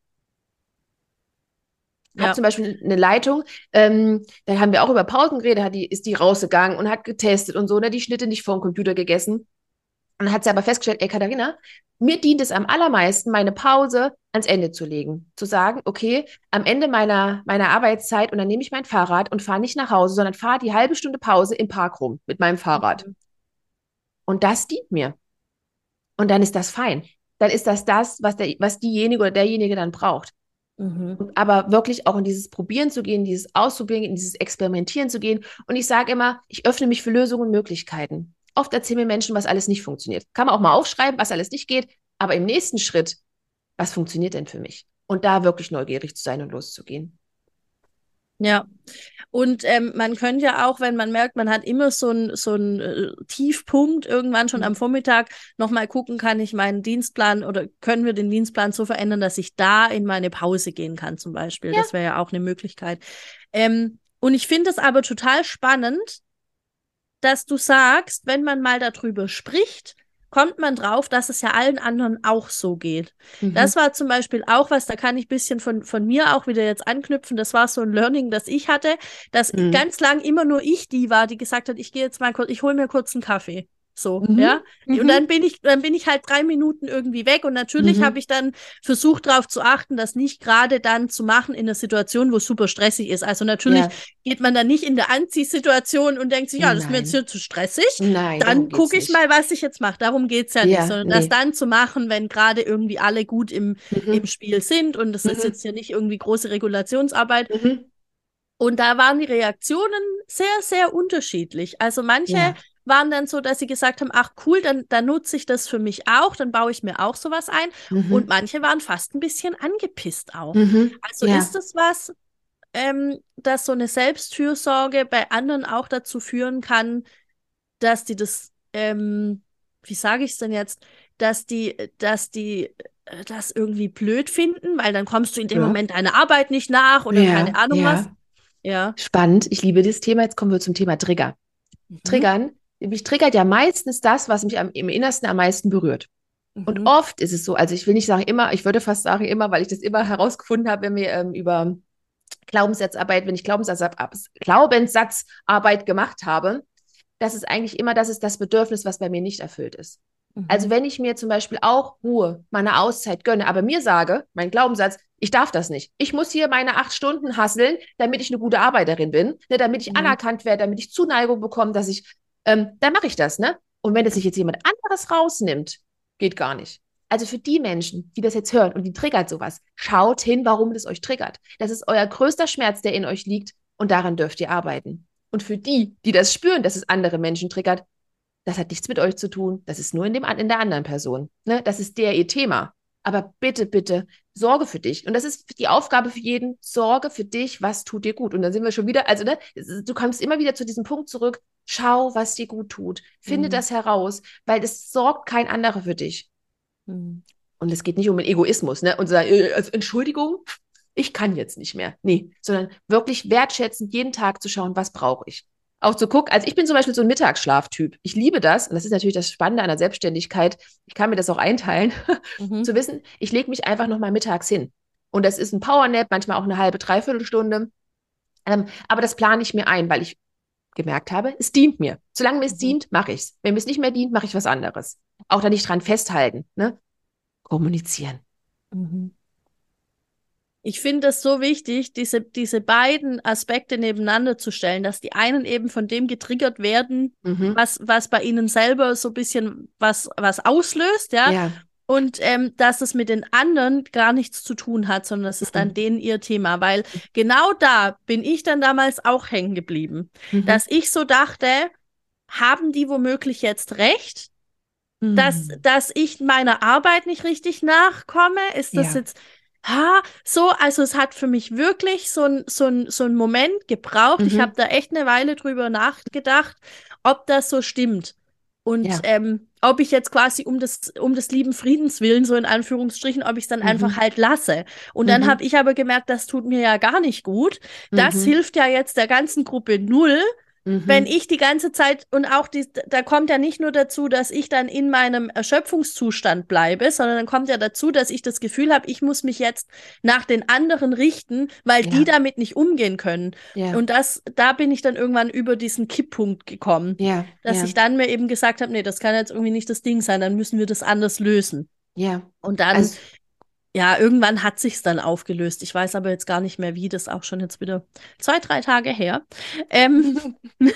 Ich ja. habe zum Beispiel eine Leitung, ähm, da haben wir auch über Pausen geredet, hat die, ist die rausgegangen und hat getestet und so, ne, die Schnitte nicht vor dem Computer gegessen. Und dann hat sie aber festgestellt, ey Katharina, mir dient es am allermeisten, meine Pause ans Ende zu legen. Zu sagen, okay, am Ende meiner, meiner Arbeitszeit und dann nehme ich mein Fahrrad und fahre nicht nach Hause, sondern fahre die halbe Stunde Pause im Park rum mit meinem Fahrrad. Mhm. Und das dient mir. Und dann ist das fein. Dann ist das das, was, der, was diejenige oder derjenige dann braucht. Mhm. Aber wirklich auch in dieses Probieren zu gehen, dieses Ausprobieren, in dieses Experimentieren zu gehen. Und ich sage immer, ich öffne mich für Lösungen und Möglichkeiten. Oft erzählen mir Menschen, was alles nicht funktioniert. Kann man auch mal aufschreiben, was alles nicht geht. Aber im nächsten Schritt, was funktioniert denn für mich? Und da wirklich neugierig zu sein und loszugehen. Ja, und ähm, man könnte ja auch, wenn man merkt, man hat immer so einen so äh, Tiefpunkt irgendwann schon mhm. am Vormittag, nochmal gucken, kann ich meinen Dienstplan oder können wir den Dienstplan so verändern, dass ich da in meine Pause gehen kann zum Beispiel. Ja. Das wäre ja auch eine Möglichkeit. Ähm, und ich finde es aber total spannend, dass du sagst, wenn man mal darüber spricht, kommt man drauf, dass es ja allen anderen auch so geht. Mhm. Das war zum Beispiel auch was, da kann ich ein bisschen von, von mir auch wieder jetzt anknüpfen. Das war so ein Learning, das ich hatte, dass mhm. ganz lang immer nur ich die war, die gesagt hat, ich gehe jetzt mal kurz, ich hole mir kurz einen Kaffee. So, mhm. ja. Mhm. Und dann bin ich, dann bin ich halt drei Minuten irgendwie weg. Und natürlich mhm. habe ich dann versucht, darauf zu achten, das nicht gerade dann zu machen in einer Situation, wo es super stressig ist. Also natürlich ja. geht man dann nicht in der Anziehsituation und denkt sich, ja, das Nein. ist mir jetzt hier zu stressig. Nein, dann gucke ich mal, was ich jetzt mache. Darum geht's ja, ja nicht, sondern nee. das dann zu machen, wenn gerade irgendwie alle gut im, mhm. im Spiel sind. Und das ist mhm. jetzt ja nicht irgendwie große Regulationsarbeit. Mhm. Und da waren die Reaktionen sehr, sehr unterschiedlich. Also manche ja waren dann so, dass sie gesagt haben, ach cool, dann, dann nutze ich das für mich auch, dann baue ich mir auch sowas ein. Mhm. Und manche waren fast ein bisschen angepisst auch. Mhm. Also ja. ist das was, ähm, dass so eine Selbstfürsorge bei anderen auch dazu führen kann, dass die das, ähm, wie sage ich es denn jetzt, dass die, dass die äh, das irgendwie blöd finden, weil dann kommst du in dem ja. Moment deiner Arbeit nicht nach oder ja, keine Ahnung was. Ja. Spannend. Ich liebe das Thema. Jetzt kommen wir zum Thema Trigger. Mhm. Triggern mich triggert ja meistens das, was mich am, im Innersten am meisten berührt. Mhm. Und oft ist es so, also ich will nicht sagen immer, ich würde fast sagen immer, weil ich das immer herausgefunden habe, wenn wir ähm, über Glaubenssatzarbeit, wenn ich Glaubenssatzarbeit, Glaubenssatzarbeit gemacht habe, dass es eigentlich immer das ist das Bedürfnis, was bei mir nicht erfüllt ist. Mhm. Also wenn ich mir zum Beispiel auch Ruhe, meine Auszeit gönne, aber mir sage, mein Glaubenssatz, ich darf das nicht. Ich muss hier meine acht Stunden hasseln, damit ich eine gute Arbeiterin bin, ne, damit ich mhm. anerkannt werde, damit ich Zuneigung bekomme, dass ich ähm, dann mache ich das, ne? Und wenn das sich jetzt jemand anderes rausnimmt, geht gar nicht. Also für die Menschen, die das jetzt hören und die triggert sowas, schaut hin, warum das euch triggert. Das ist euer größter Schmerz, der in euch liegt und daran dürft ihr arbeiten. Und für die, die das spüren, dass es andere Menschen triggert, das hat nichts mit euch zu tun. Das ist nur in, dem, in der anderen Person. Ne? Das ist der ihr Thema. Aber bitte, bitte, sorge für dich. Und das ist die Aufgabe für jeden. Sorge für dich, was tut dir gut. Und dann sind wir schon wieder, also ne, du kommst immer wieder zu diesem Punkt zurück. Schau, was dir gut tut. Finde mhm. das heraus, weil es sorgt kein anderer für dich. Mhm. Und es geht nicht um den Egoismus, ne? Und sagen, äh, also Entschuldigung, ich kann jetzt nicht mehr. Nee, sondern wirklich wertschätzend jeden Tag zu schauen, was brauche ich auch zu gucken. Also ich bin zum Beispiel so ein Mittagsschlaftyp. Ich liebe das. Und das ist natürlich das Spannende an der Selbstständigkeit. Ich kann mir das auch einteilen, mhm. zu wissen, ich lege mich einfach nochmal mittags hin. Und das ist ein Powernap, manchmal auch eine halbe, dreiviertel Stunde. Ähm, aber das plane ich mir ein, weil ich gemerkt habe, es dient mir. Solange mir es mhm. dient, mache ich es. Wenn mir es nicht mehr dient, mache ich was anderes. Auch da nicht dran festhalten. Ne? Kommunizieren. Mhm. Ich finde es so wichtig, diese, diese beiden Aspekte nebeneinander zu stellen, dass die einen eben von dem getriggert werden, mhm. was, was bei ihnen selber so ein bisschen was, was auslöst, ja. ja. Und ähm, dass es mit den anderen gar nichts zu tun hat, sondern es ist dann mhm. denen ihr Thema. Weil genau da bin ich dann damals auch hängen geblieben. Mhm. Dass ich so dachte, haben die womöglich jetzt recht? Dass, mhm. dass ich meiner Arbeit nicht richtig nachkomme? Ist das ja. jetzt ha, so, also es hat für mich wirklich so ein, so ein, so ein Moment gebraucht. Mhm. Ich habe da echt eine Weile drüber nachgedacht, ob das so stimmt. Und ja. ähm, ob ich jetzt quasi um des, um des lieben Friedens willen, so in Anführungsstrichen, ob ich es dann mhm. einfach halt lasse. Und dann mhm. habe ich aber gemerkt, das tut mir ja gar nicht gut. Das mhm. hilft ja jetzt der ganzen Gruppe null. Wenn mhm. ich die ganze Zeit und auch die, da kommt ja nicht nur dazu, dass ich dann in meinem Erschöpfungszustand bleibe, sondern dann kommt ja dazu, dass ich das Gefühl habe, ich muss mich jetzt nach den anderen richten, weil ja. die damit nicht umgehen können. Ja. Und das, da bin ich dann irgendwann über diesen Kipppunkt gekommen, ja. dass ich dann mir eben gesagt habe, nee, das kann jetzt irgendwie nicht das Ding sein, dann müssen wir das anders lösen. Ja. Und dann also, ja, irgendwann hat sich's dann aufgelöst. Ich weiß aber jetzt gar nicht mehr, wie. Das auch schon jetzt wieder zwei, drei Tage her. Ähm.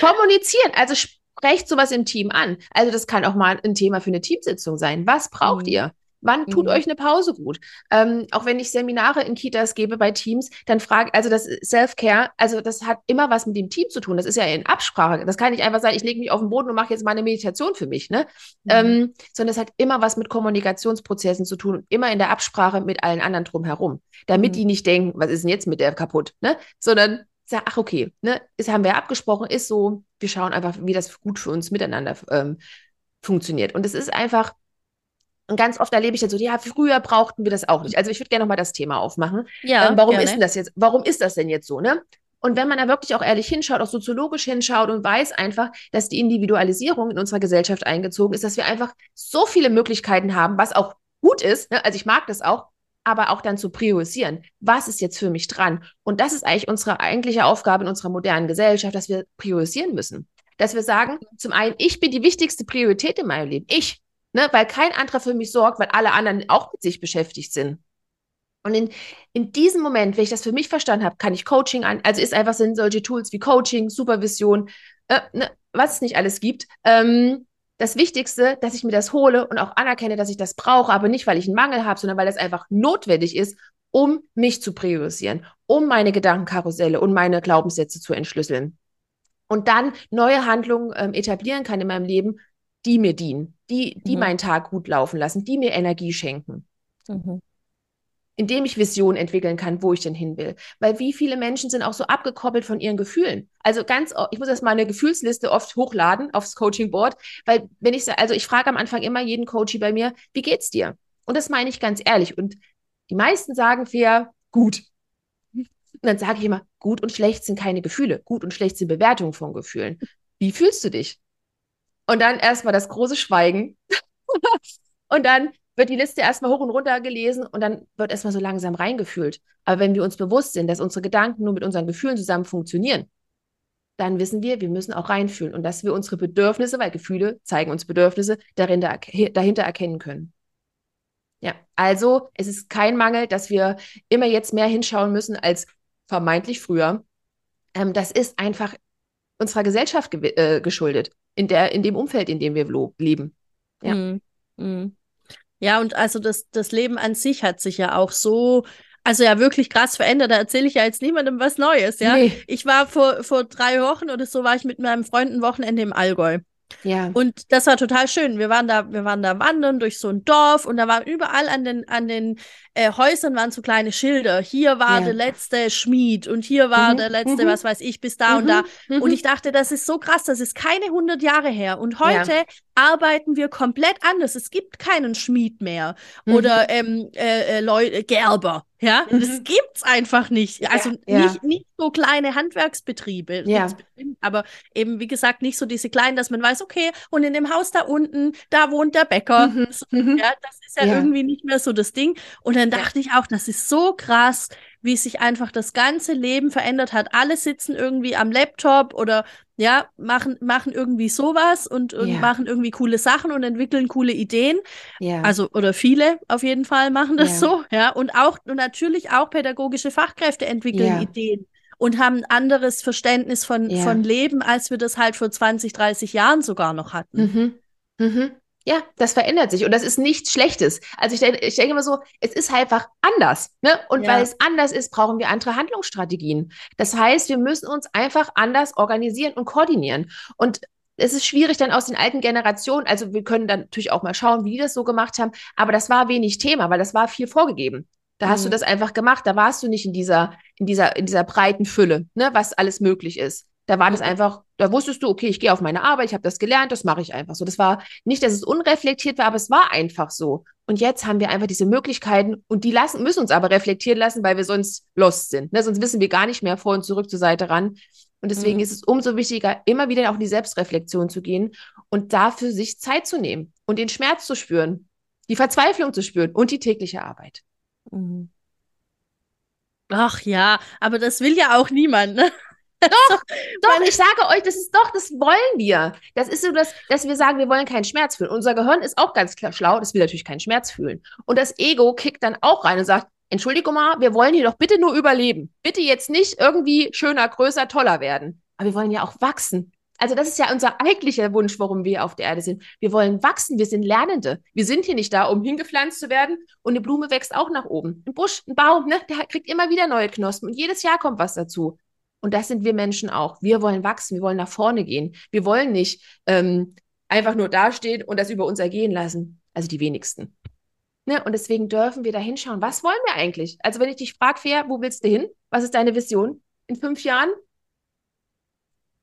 Kommunizieren, also sprecht sowas im Team an. Also das kann auch mal ein Thema für eine Teamsitzung sein. Was braucht mhm. ihr? Wann tut mhm. euch eine Pause gut? Ähm, auch wenn ich Seminare in Kitas gebe bei Teams, dann frage, also das Self-Care, also das hat immer was mit dem Team zu tun. Das ist ja in Absprache. Das kann nicht einfach sein, ich lege mich auf den Boden und mache jetzt mal eine Meditation für mich, ne? Mhm. Ähm, sondern es hat immer was mit Kommunikationsprozessen zu tun, immer in der Absprache mit allen anderen drumherum. Damit mhm. die nicht denken, was ist denn jetzt mit der kaputt, ne? Sondern sagen, ach okay, ne, das haben wir abgesprochen, ist so, wir schauen einfach, wie das gut für uns miteinander ähm, funktioniert. Und es ist einfach und ganz oft erlebe ich dann so, ja, früher brauchten wir das auch nicht. Also ich würde gerne nochmal das Thema aufmachen. Ja, ähm, warum gerne. ist denn das jetzt, warum ist das denn jetzt so, ne? Und wenn man da wirklich auch ehrlich hinschaut, auch soziologisch hinschaut und weiß einfach, dass die Individualisierung in unserer Gesellschaft eingezogen ist, dass wir einfach so viele Möglichkeiten haben, was auch gut ist, ne? also ich mag das auch, aber auch dann zu priorisieren. Was ist jetzt für mich dran? Und das ist eigentlich unsere eigentliche Aufgabe in unserer modernen Gesellschaft, dass wir priorisieren müssen. Dass wir sagen, zum einen, ich bin die wichtigste Priorität in meinem Leben. Ich, ne, weil kein anderer für mich sorgt, weil alle anderen auch mit sich beschäftigt sind. Und in, in diesem Moment, wenn ich das für mich verstanden habe, kann ich Coaching an, also ist einfach sind solche Tools wie Coaching, Supervision, äh, ne, was es nicht alles gibt. Ähm, das Wichtigste, dass ich mir das hole und auch anerkenne, dass ich das brauche, aber nicht, weil ich einen Mangel habe, sondern weil das einfach notwendig ist, um mich zu priorisieren, um meine Gedankenkarusselle und meine Glaubenssätze zu entschlüsseln. Und dann neue Handlungen ähm, etablieren kann in meinem Leben, die mir dienen, die, die mhm. meinen Tag gut laufen lassen, die mir Energie schenken. Mhm. Indem ich Visionen entwickeln kann, wo ich denn hin will. Weil wie viele Menschen sind auch so abgekoppelt von ihren Gefühlen. Also ganz, ich muss erst mal eine Gefühlsliste oft hochladen aufs Coaching Board, weil wenn ich, also ich frage am Anfang immer jeden Coach bei mir, wie geht's dir? Und das meine ich ganz ehrlich. Und die meisten sagen fair, gut. Und dann sage ich immer, gut und schlecht sind keine Gefühle. Gut und schlecht sind Bewertungen von Gefühlen. Wie fühlst du dich? Und dann erstmal das große Schweigen. und dann wird die Liste erstmal hoch und runter gelesen und dann wird erstmal so langsam reingefühlt. Aber wenn wir uns bewusst sind, dass unsere Gedanken nur mit unseren Gefühlen zusammen funktionieren, dann wissen wir, wir müssen auch reinfühlen und dass wir unsere Bedürfnisse, weil Gefühle zeigen uns Bedürfnisse, dahinter, dahinter erkennen können. Ja, also es ist kein Mangel, dass wir immer jetzt mehr hinschauen müssen als vermeintlich früher. Ähm, das ist einfach unserer Gesellschaft ge äh, geschuldet in, der, in dem Umfeld, in dem wir leben. Ja. Mm, mm. Ja, und also das, das Leben an sich hat sich ja auch so, also ja wirklich krass verändert. Da erzähle ich ja jetzt niemandem was Neues, ja. Nee. Ich war vor, vor drei Wochen oder so, war ich mit meinem Freund ein Wochenende im Allgäu. Ja. Und das war total schön. Wir waren da, wir waren da wandern durch so ein Dorf und da waren überall an den, an den äh, Häusern waren so kleine Schilder. Hier war Ja. der letzte Schmied und hier war Mhm, der letzte, mhm. was weiß ich, bis da und Mhm, da. mhm. Und ich dachte, das ist so krass, das ist keine 100 Jahre her. Und heute arbeiten wir komplett anders. Es gibt keinen Schmied mehr Mhm. oder ähm, äh, äh, Leute, Gerber. Ja, Mhm. das gibt's einfach nicht. Also ja. Nicht, nicht so kleine Handwerksbetriebe. Ja. aber eben, wie gesagt, nicht so diese kleinen, dass man weiß, okay, und in dem Haus da unten, da wohnt der Bäcker. Mhm, mhm. Ja, das ist ja, irgendwie nicht mehr so das Ding. Und dann dachte ich auch, das ist so krass, wie sich einfach das ganze Leben verändert hat. Alle sitzen irgendwie am Laptop oder ja, machen, machen irgendwie sowas und, und Ja. machen irgendwie coole Sachen und entwickeln coole Ideen. Ja. Also, oder viele auf jeden Fall machen das Ja. so, ja. Und auch, und natürlich auch pädagogische Fachkräfte entwickeln. Ideen und haben ein anderes Verständnis von, von Leben, als wir das halt vor 20, 30 Jahren sogar noch hatten. Mhm. Mhm. Ja, das verändert sich und das ist nichts Schlechtes. Also ich, denke- ich denke immer so, es ist halt einfach anders. Ne? Und Ja. weil es anders ist, brauchen wir andere Handlungsstrategien. Das heißt, wir müssen uns einfach anders organisieren und koordinieren. Und es ist schwierig dann aus den alten Generationen, also wir können dann natürlich auch mal schauen, wie die das so gemacht haben, aber das war wenig Thema, weil das war viel vorgegeben. Da hast du Mhm. das einfach gemacht, da warst du nicht in dieser, in dieser, in dieser breiten Fülle, ne, was alles möglich ist. Da war das Mhm. einfach, da wusstest du, okay, ich gehe auf meine Arbeit, ich habe das gelernt, das mache ich einfach so. Das war nicht, dass es unreflektiert war, aber es war einfach so. Und jetzt haben wir einfach diese Möglichkeiten und die lassen, müssen uns aber reflektieren lassen, weil wir sonst lost sind. Ne? Sonst wissen wir gar nicht mehr vor und zurück zur Seite ran. Und deswegen Mhm. ist es umso wichtiger, immer wieder auch in die Selbstreflexion zu gehen und dafür sich Zeit zu nehmen und den Schmerz zu spüren, die Verzweiflung zu spüren und die tägliche Arbeit. Mhm. Ach ja, aber das will ja auch niemand, ne? Doch, Weil- ich sage euch, das ist doch, das wollen wir. Das ist so, dass, dass wir sagen, wir wollen keinen Schmerz fühlen. Unser Gehirn ist auch ganz klar schlau, das will natürlich keinen Schmerz fühlen. Und das Ego kickt dann auch rein und sagt, Entschuldigung mal, wir wollen hier doch bitte nur überleben. Bitte jetzt nicht irgendwie schöner, größer, toller werden. Aber wir wollen ja auch wachsen. Also das ist ja unser eigentlicher Wunsch, warum wir auf der Erde sind. Wir wollen wachsen, wir sind Lernende. Wir sind hier nicht da, um hingepflanzt zu werden. Und eine Blume wächst auch nach oben. Ein Busch, ein Baum, ne, der kriegt immer wieder neue Knospen. Und jedes Jahr kommt was dazu. Und das sind wir Menschen auch. Wir wollen wachsen, wir wollen nach vorne gehen. Wir wollen nicht ähm, einfach nur dastehen und das über uns ergehen lassen. Also die wenigsten. Ne? Und deswegen dürfen wir da hinschauen. Was wollen wir eigentlich? Also wenn ich dich frage, Fair, wo willst du hin? Was ist deine Vision in fünf Jahren?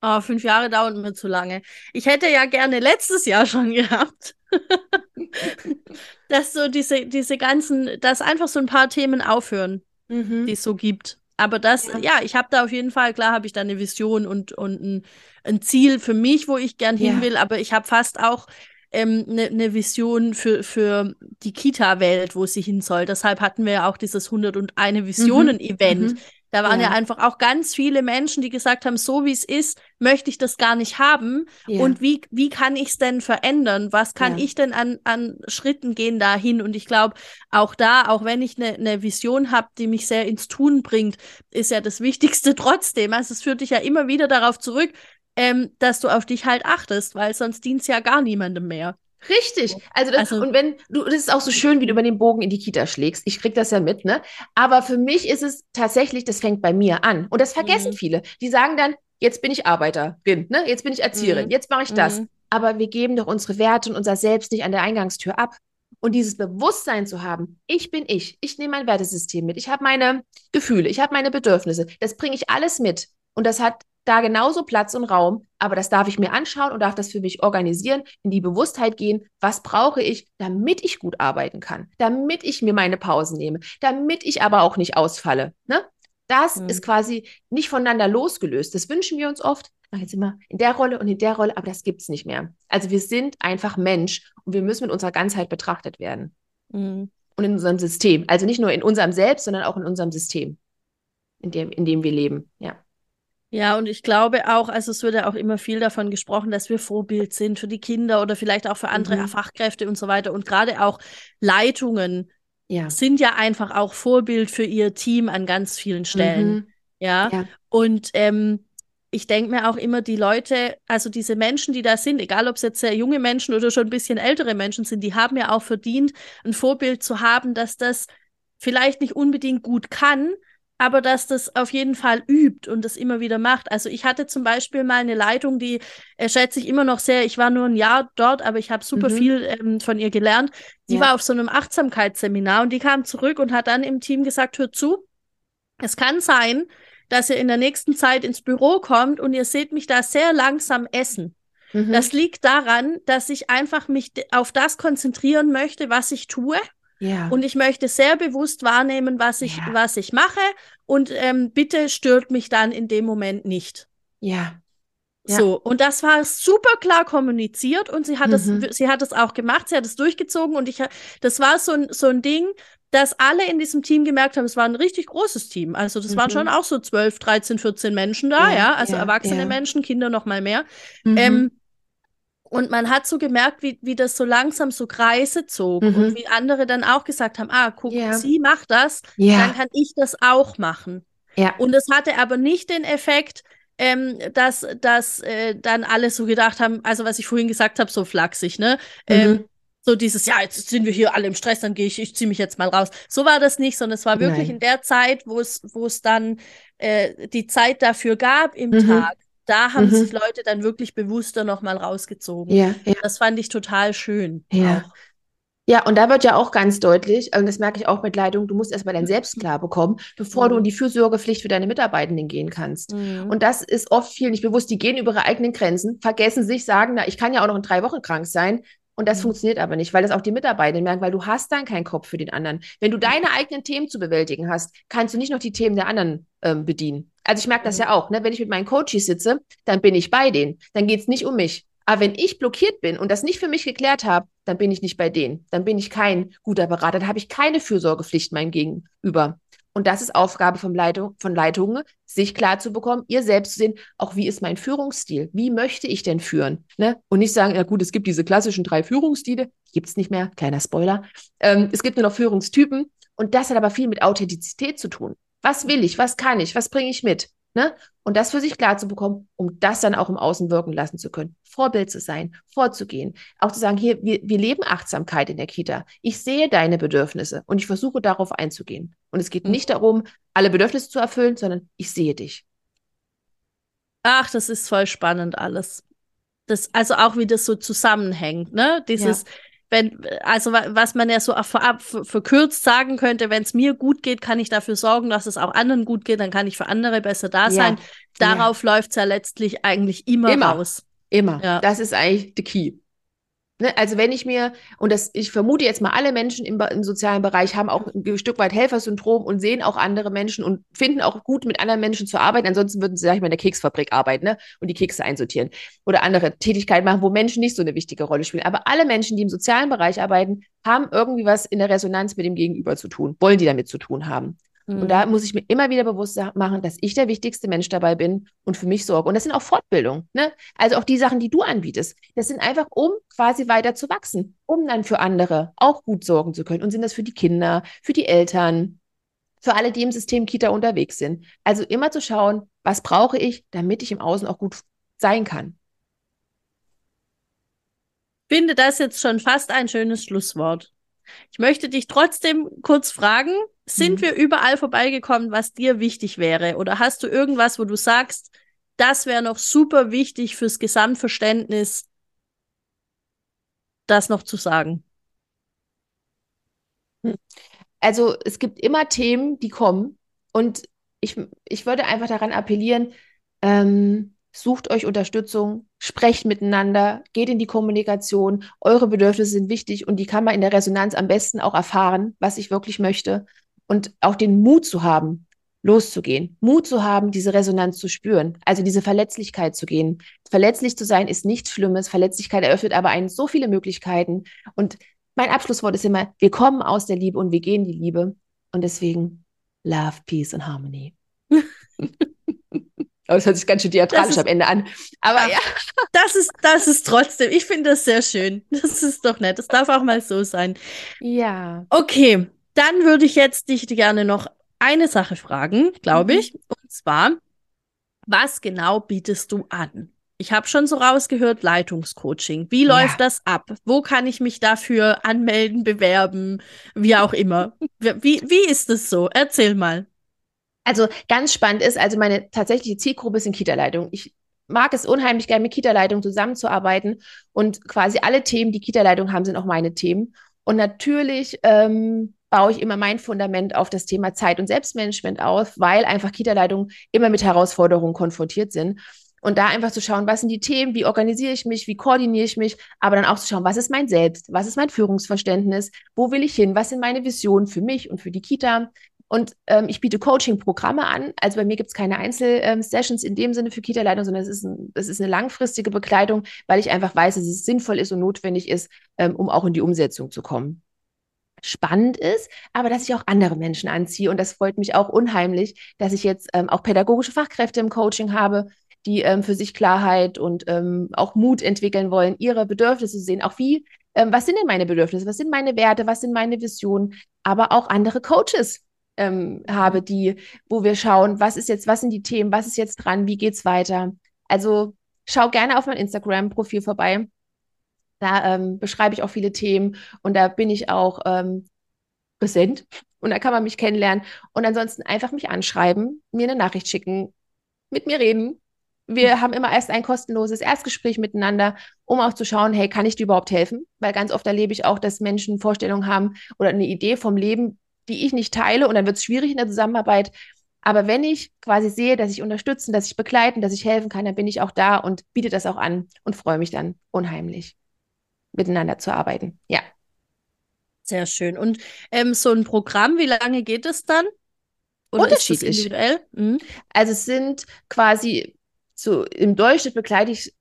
Oh, fünf Jahre dauern mir zu lange. Ich hätte ja gerne letztes Jahr schon gehabt. dass so diese, diese ganzen, dass einfach so ein paar Themen aufhören, Mhm. die es so gibt. Aber das, Ja. ja, ich habe da auf jeden Fall, klar habe ich da eine Vision und, und ein, ein Ziel für mich, wo ich gern hin Ja. will, aber ich habe fast auch ähm, eine eine Vision für, für die Kita-Welt, wo sie hin soll. Deshalb hatten wir ja auch dieses 101 Visionen-Event. Mhm. Da waren ja. Ja. einfach auch ganz viele Menschen, die gesagt haben, so wie es ist, möchte ich das gar nicht haben. Ja. Und wie, wie kann ich es denn verändern? Was kann Ja. ich denn an, an Schritten gehen dahin? Und ich glaube, auch da, auch wenn ich eine ne Vision habe, die mich sehr ins Tun bringt, ist ja das Wichtigste trotzdem. Also es führt dich ja immer wieder darauf zurück, ähm, dass du auf dich halt achtest, weil sonst dient es ja gar niemandem mehr. Richtig. Also, das, Also- und wenn du, das ist auch so schön, wie du über den Bogen in die Kita schlägst. Ich krieg das ja mit, ne? Aber für mich ist es tatsächlich, das fängt bei mir an. Und das vergessen Mhm. viele. Die sagen dann, jetzt bin ich Arbeiterin, ne? Jetzt bin ich Erzieherin, Mhm. jetzt mache ich das. Mhm. Aber wir geben doch unsere Werte und unser Selbst nicht an der Eingangstür ab. Und dieses Bewusstsein zu haben, ich bin ich, ich nehme mein Wertesystem mit, ich habe meine Gefühle, ich habe meine Bedürfnisse, das bringe ich alles mit. Und das hat da genauso Platz und Raum, aber das darf ich mir anschauen und darf das für mich organisieren, in die Bewusstheit gehen, was brauche ich, damit ich gut arbeiten kann, damit ich mir meine Pausen nehme, damit ich aber auch nicht ausfalle. Ne? Das Mhm. ist quasi nicht voneinander losgelöst. Das wünschen wir uns oft. Ach, jetzt wir in der Rolle und in der Rolle, aber das gibt's nicht mehr. Also wir sind einfach Mensch und wir müssen mit unserer Ganzheit betrachtet werden. Mhm. Und in unserem System. Also nicht nur in unserem Selbst, sondern auch in unserem System, in dem, in dem wir leben. Ja. Ja, und ich glaube auch, also es wird ja auch immer viel davon gesprochen, dass wir Vorbild sind für die Kinder oder vielleicht auch für andere Mhm. Fachkräfte und so weiter. Und gerade auch Leitungen Ja. sind ja einfach auch Vorbild für ihr Team an ganz vielen Stellen. Mhm. Ja. Ja. Und ähm, ich denke mir auch immer, die Leute, also diese Menschen, die da sind, egal ob es jetzt sehr junge Menschen oder schon ein bisschen ältere Menschen sind, die haben ja auch verdient, ein Vorbild zu haben, dass das vielleicht nicht unbedingt gut kann, aber dass das auf jeden Fall übt und das immer wieder macht. Also ich hatte zum Beispiel mal eine Leitung, die äh, schätze ich immer noch sehr. Ich war nur ein Jahr dort, aber ich habe super mhm. viel ähm, von ihr gelernt. Die ja. war auf so einem Achtsamkeitsseminar und die kam zurück und hat dann im Team gesagt, hört zu, es kann sein, dass ihr in der nächsten Zeit ins Büro kommt und ihr seht mich da sehr langsam essen. Mhm. Das liegt daran, dass ich einfach mich auf das konzentrieren möchte, was ich tue ja. Und ich möchte sehr bewusst wahrnehmen, was ich, ja. was ich mache. Und ähm, bitte stört mich dann in dem Moment nicht. Ja. ja. So, und das war super klar kommuniziert und sie hat mhm. es, sie hat es auch gemacht, sie hat es durchgezogen und ich, das war so ein, so ein Ding, dass alle in diesem Team gemerkt haben, es war ein richtig großes Team. Also das mhm. waren schon auch so 12, 13, 14 Menschen da, ja, ja? also ja, erwachsene Menschen, Kinder noch mal mehr. Mhm. Ähm, und man hat so gemerkt, wie, wie das so langsam so Kreise zog mhm. und wie andere dann auch gesagt haben, ah, guck, yeah. sie macht das, yeah. dann kann ich das auch machen. Ja. Und es hatte aber nicht den Effekt, ähm, dass, dass äh, dann alle so gedacht haben, also was ich vorhin gesagt habe, so flachsig, ne? Mhm. Ähm, so dieses, ja, jetzt sind wir hier alle im Stress, dann gehe ich, ich ziehe mich jetzt mal raus. So war das nicht, sondern es war wirklich Nein. in der Zeit, wo es, wo es dann äh, die Zeit dafür gab im mhm. Tag, da haben mhm. sich Leute dann wirklich bewusster nochmal rausgezogen. Ja, ja. Das fand ich total schön. Ja. Auch. Ja, und da wird ja auch ganz deutlich, und das merke ich auch mit Leitung, du musst erstmal dein Selbst klar bekommen, bevor mhm. du in die Fürsorgepflicht für deine Mitarbeitenden gehen kannst. Mhm. Und das ist oft viel nicht bewusst. Die gehen über ihre eigenen Grenzen, vergessen sich, sagen, na, ich kann ja auch noch in drei Wochen krank sein. Und das mhm. funktioniert aber nicht, weil das auch die Mitarbeiter merken, weil du hast dann keinen Kopf für den anderen. Wenn du deine eigenen Themen zu bewältigen hast, kannst du nicht noch die Themen der anderen ähm, bedienen. Also ich merke das mhm. ja auch, ne? wenn ich mit meinen Coaches sitze, dann bin ich bei denen. Dann geht es nicht um mich. Aber wenn ich blockiert bin und das nicht für mich geklärt habe, dann bin ich nicht bei denen. Dann bin ich kein guter Berater. Dann habe ich keine Fürsorgepflicht meinem Gegenüber. Und das ist Aufgabe von, Leitung, von Leitungen, sich klar zu bekommen, ihr selbst zu sehen, auch wie ist mein Führungsstil? Wie möchte ich denn führen? Ne? Und nicht sagen, ja gut, es gibt diese klassischen drei Führungsstile, gibt es nicht mehr, kleiner Spoiler. Ähm, es gibt nur noch Führungstypen. Und das hat aber viel mit Authentizität zu tun. Was will ich? Was kann ich? Was bringe ich mit? Ne? Und das für sich klar zu bekommen, um das dann auch im Außen wirken lassen zu können. Vorbild zu sein, vorzugehen. Auch zu sagen, hier, wir, wir leben Achtsamkeit in der Kita. Ich sehe deine Bedürfnisse und ich versuche darauf einzugehen. Und es geht mhm. nicht darum, alle Bedürfnisse zu erfüllen, sondern ich sehe dich. Ach, das ist voll spannend alles. Das, also auch wie das so zusammenhängt, ne? Dieses, ja wenn, also was man ja so verkürzt sagen könnte, wenn es mir gut geht, kann ich dafür sorgen, dass es auch anderen gut geht, dann kann ich für andere besser da sein. Ja. Darauf ja. läuft es ja letztlich eigentlich immer, immer. raus. Immer. Ja. Das ist eigentlich the key. Ne, also wenn ich mir, und das, ich vermute jetzt mal, alle Menschen im, im, sozialen Bereich haben auch ein Stück weit Helfersyndrom und sehen auch andere Menschen und finden auch gut, mit anderen Menschen zu arbeiten. Ansonsten würden sie, sag ich mal, in der Keksfabrik arbeiten ne? und die Kekse einsortieren oder andere Tätigkeiten machen, wo Menschen nicht so eine wichtige Rolle spielen. Aber alle Menschen, die im sozialen Bereich arbeiten, haben irgendwie was in der Resonanz mit dem Gegenüber zu tun, wollen die damit zu tun haben. Mhm. Und da muss ich mir immer wieder bewusst machen, dass ich der wichtigste Mensch dabei bin und für mich sorge. Und das sind auch Fortbildungen. Ne? Also auch die Sachen, die du anbietest. Das sind einfach, um quasi weiter zu wachsen, um dann für andere auch gut sorgen zu können. Und sind das für die Kinder, für die Eltern, für alle, die im System Kita unterwegs sind. Also immer zu schauen, was brauche ich, damit ich im Außen auch gut sein kann. Finde das jetzt schon fast ein schönes Schlusswort. Ich möchte dich trotzdem kurz fragen, sind mhm. wir überall vorbeigekommen, was dir wichtig wäre? Oder hast du irgendwas, wo du sagst, das wäre noch super wichtig fürs Gesamtverständnis, das noch zu sagen? Hm. Also es gibt immer Themen, die kommen. Und ich, ich würde einfach daran appellieren, ähm, sucht euch Unterstützung, sprecht miteinander, geht in die Kommunikation. Eure Bedürfnisse sind wichtig und die kann man in der Resonanz am besten auch erfahren, was ich wirklich möchte. Und auch den Mut zu haben, loszugehen. Mut zu haben, diese Resonanz zu spüren, also diese Verletzlichkeit zu gehen. Verletzlich zu sein ist nichts Schlimmes. Verletzlichkeit eröffnet aber einen so viele Möglichkeiten. Und mein Abschlusswort ist immer, wir kommen aus der Liebe und wir gehen die Liebe. Und deswegen Love, Peace and Harmony. Aber es hört sich ganz schön theatralisch ist, am Ende an. Aber ja. Das ist, das ist trotzdem, ich finde das sehr schön. Das ist doch nett. Das darf auch mal so sein. Ja. Okay, dann würde ich jetzt dich gerne noch eine Sache fragen, glaube mhm. ich. Und zwar, was genau bietest du an? Ich habe schon so rausgehört, Leitungscoaching. Wie läuft ja. das ab? Wo kann ich mich dafür anmelden, bewerben, wie auch immer? wie, wie ist es so? Erzähl mal. Also ganz spannend ist, also meine tatsächliche Zielgruppe ist in Kita-Leitung. Ich mag es unheimlich gerne mit Kita-Leitung zusammenzuarbeiten und quasi alle Themen, die Kita-Leitung haben, sind auch meine Themen. Und natürlich ähm, baue ich immer mein Fundament auf das Thema Zeit- und Selbstmanagement auf, weil einfach Kita-Leitungen immer mit Herausforderungen konfrontiert sind. Und da einfach zu schauen, was sind die Themen, wie organisiere ich mich, wie koordiniere ich mich, aber dann auch zu schauen, was ist mein Selbst, was ist mein Führungsverständnis, wo will ich hin, was sind meine Visionen für mich und für die Kita. Und ähm, ich biete Coaching-Programme an. Also bei mir gibt es keine Einzelsessions ähm, in dem Sinne für Kita-Leitung, sondern es ist, ein, es ist eine langfristige Begleitung, weil ich einfach weiß, dass es sinnvoll ist und notwendig ist, ähm, um auch in die Umsetzung zu kommen spannend ist, aber dass ich auch andere Menschen anziehe. Und das freut mich auch unheimlich, dass ich jetzt ähm, auch pädagogische Fachkräfte im Coaching habe, die ähm, für sich Klarheit und ähm, auch Mut entwickeln wollen, ihre Bedürfnisse zu sehen. Auch wie, ähm, was sind denn meine Bedürfnisse, was sind meine Werte, was sind meine Visionen, aber auch andere Coaches ähm, habe, die, wo wir schauen, was ist jetzt, was sind die Themen, was ist jetzt dran, wie geht's weiter. Also schau gerne auf mein Instagram-Profil vorbei. Da ähm, beschreibe ich auch viele Themen und da bin ich auch ähm, präsent und da kann man mich kennenlernen und ansonsten einfach mich anschreiben, mir eine Nachricht schicken, mit mir reden. Wir haben immer erst ein kostenloses Erstgespräch miteinander, um auch zu schauen, hey, kann ich dir überhaupt helfen? Weil ganz oft erlebe ich auch, dass Menschen Vorstellungen haben oder eine Idee vom Leben, die ich nicht teile und dann wird es schwierig in der Zusammenarbeit. Aber wenn ich quasi sehe, dass ich unterstützen, dass ich begleiten, dass ich helfen kann, dann bin ich auch da und biete das auch an und freue mich dann unheimlich miteinander zu arbeiten. Ja. Sehr schön. Und ähm, so ein Programm, wie lange geht es dann? Oder Unterschiedlich. individuell? Mhm. Also es sind quasi so im Durchschnitt begleite ich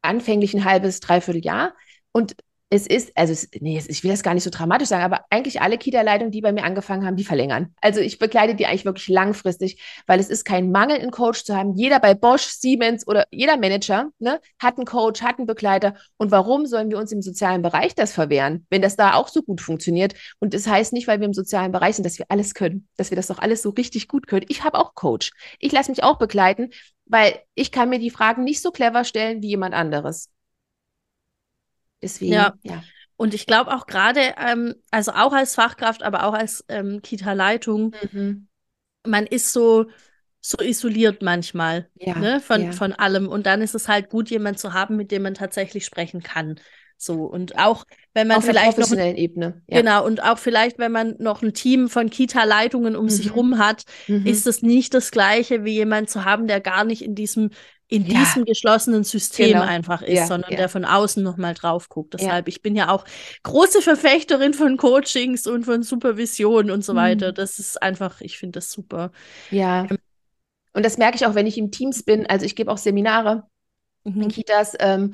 anfänglich ein halbes, dreiviertel Jahr. Und es ist, also es, nee, ich will das gar nicht so dramatisch sagen, aber eigentlich alle Kita-Leitungen, die bei mir angefangen haben, die verlängern. Also ich begleite die eigentlich wirklich langfristig, weil es ist kein Mangel, einen Coach zu haben. Jeder bei Bosch, Siemens oder jeder Manager ne, hat einen Coach, hat einen Begleiter. Und warum sollen wir uns im sozialen Bereich das verwehren, wenn das da auch so gut funktioniert? Und das heißt nicht, weil wir im sozialen Bereich sind, dass wir alles können, dass wir das doch alles so richtig gut können. Ich habe auch Coach. Ich lasse mich auch begleiten, weil ich kann mir die Fragen nicht so clever stellen wie jemand anderes. Deswegen, ja. ja. Und ich glaube auch gerade, ähm, also auch als Fachkraft, aber auch als ähm, Kita-Leitung, mhm. man ist so, so isoliert manchmal ja, ne, von, ja. von allem. Und dann ist es halt gut, jemanden zu haben, mit dem man tatsächlich sprechen kann. So, und auch wenn man Auf vielleicht noch. Ebene. Ja. Genau, und auch vielleicht, wenn man noch ein Team von Kita-Leitungen um mhm. sich rum hat, mhm. ist es nicht das Gleiche, wie jemand zu haben, der gar nicht in diesem in ja. diesem geschlossenen System genau. einfach ist, ja, sondern ja. der von außen nochmal drauf guckt. Deshalb, ich bin ja auch große Verfechterin von Coachings und von Supervision und so weiter. Mhm. Das ist einfach, ich finde das super. Ja. Ähm, und das merke ich auch, wenn ich im Teams bin. Also ich gebe auch Seminare mhm. in Kitas, ähm,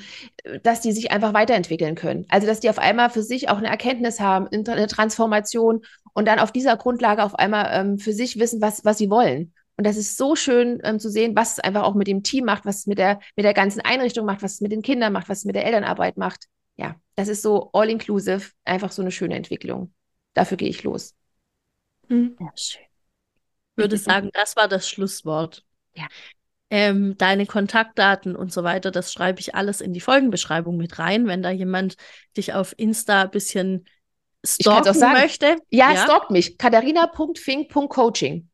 dass die sich einfach weiterentwickeln können. Also dass die auf einmal für sich auch eine Erkenntnis haben, eine Transformation und dann auf dieser Grundlage auf einmal ähm, für sich wissen, was, was sie wollen. Und das ist so schön ähm, zu sehen, was es einfach auch mit dem Team macht, was es mit der, mit der ganzen Einrichtung macht, was es mit den Kindern macht, was es mit der Elternarbeit macht. Ja, das ist so all-inclusive, einfach so eine schöne Entwicklung. Dafür gehe ich los. Hm. Ja, schön. Ich würde sagen, das war das Schlusswort. Ja. Ähm, deine Kontaktdaten und so weiter, das schreibe ich alles in die Folgenbeschreibung mit rein, wenn da jemand dich auf Insta ein bisschen stalken möchte. Ja, ja, stalkt mich. katharina.fink.coaching.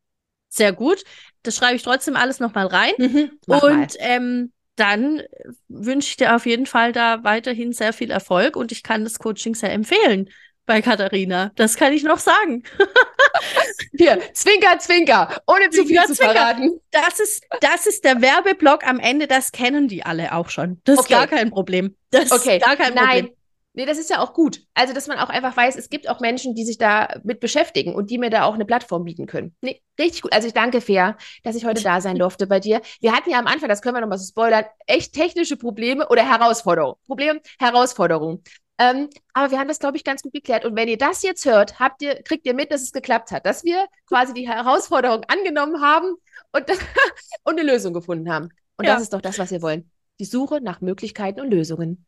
Sehr gut. Das schreibe ich trotzdem alles nochmal rein. Mhm, und ähm, dann wünsche ich dir auf jeden Fall da weiterhin sehr viel Erfolg und ich kann das Coaching sehr empfehlen bei Katharina. Das kann ich noch sagen. Hier, Zwinker, Zwinker, ohne zu viel zu verraten. Das ist, das ist der Werbeblock am Ende, das kennen die alle auch schon. Das okay. ist gar kein Problem. Das okay. ist gar kein Nein. Problem. Nee, das ist ja auch gut. Also, dass man auch einfach weiß, es gibt auch Menschen, die sich da mit beschäftigen und die mir da auch eine Plattform bieten können. Nee, richtig gut. Also, ich danke, Fair, dass ich heute da sein durfte bei dir. Wir hatten ja am Anfang, das können wir nochmal so spoilern, echt technische Probleme oder Herausforderungen. Problem, Herausforderung. Ähm, aber wir haben das, glaube ich, ganz gut geklärt. Und wenn ihr das jetzt hört, habt ihr, kriegt ihr mit, dass es geklappt hat, dass wir quasi die Herausforderung angenommen haben und, und eine Lösung gefunden haben. Und ja. das ist doch das, was wir wollen. Die Suche nach Möglichkeiten und Lösungen.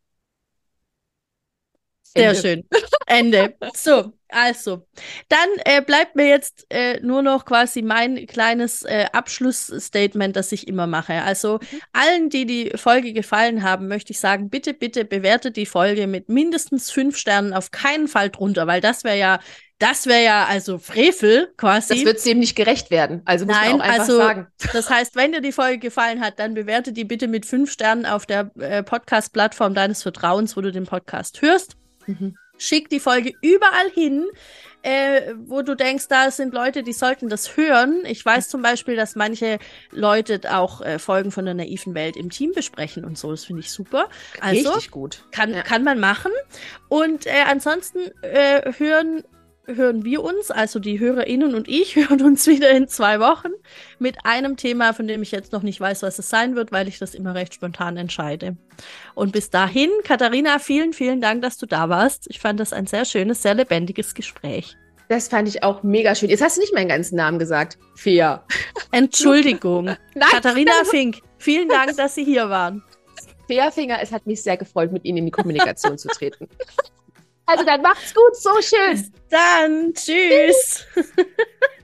Sehr schön. Ende. So, also, dann äh, bleibt mir jetzt äh, nur noch quasi mein kleines äh, Abschlussstatement, das ich immer mache. Also, mhm. allen, die die Folge gefallen haben, möchte ich sagen, bitte, bitte bewertet die Folge mit mindestens fünf Sternen, auf keinen Fall drunter, weil das wäre ja das wäre ja also Frevel quasi. Das wird dem nicht gerecht werden. Also muss Nein, man auch einfach also, sagen. Das heißt, wenn dir die Folge gefallen hat, dann bewerte die bitte mit fünf Sternen auf der äh, Podcast-Plattform deines Vertrauens, wo du den Podcast hörst. Mhm. Schick die Folge überall hin, äh, wo du denkst, da sind Leute, die sollten das hören. Ich weiß zum Beispiel, dass manche Leute auch äh, Folgen von der naiven Welt im Team besprechen und so. Das finde ich super. Also, Richtig gut. Kann, ja. kann man machen. Und äh, ansonsten äh, hören hören wir uns, also die HörerInnen und ich, hören uns wieder in zwei Wochen mit einem Thema, von dem ich jetzt noch nicht weiß, was es sein wird, weil ich das immer recht spontan entscheide. Und bis dahin, Katharina, vielen, vielen Dank, dass du da warst. Ich fand das ein sehr schönes, sehr lebendiges Gespräch. Das fand ich auch mega schön. Jetzt hast du nicht meinen ganzen Namen gesagt. Fair. Entschuldigung. Nein, Katharina Fink, vielen Dank, dass Sie hier waren. Fairfinger, es hat mich sehr gefreut, mit Ihnen in die Kommunikation zu treten. Also dann macht's gut, so schön. Bis dann, tschüss.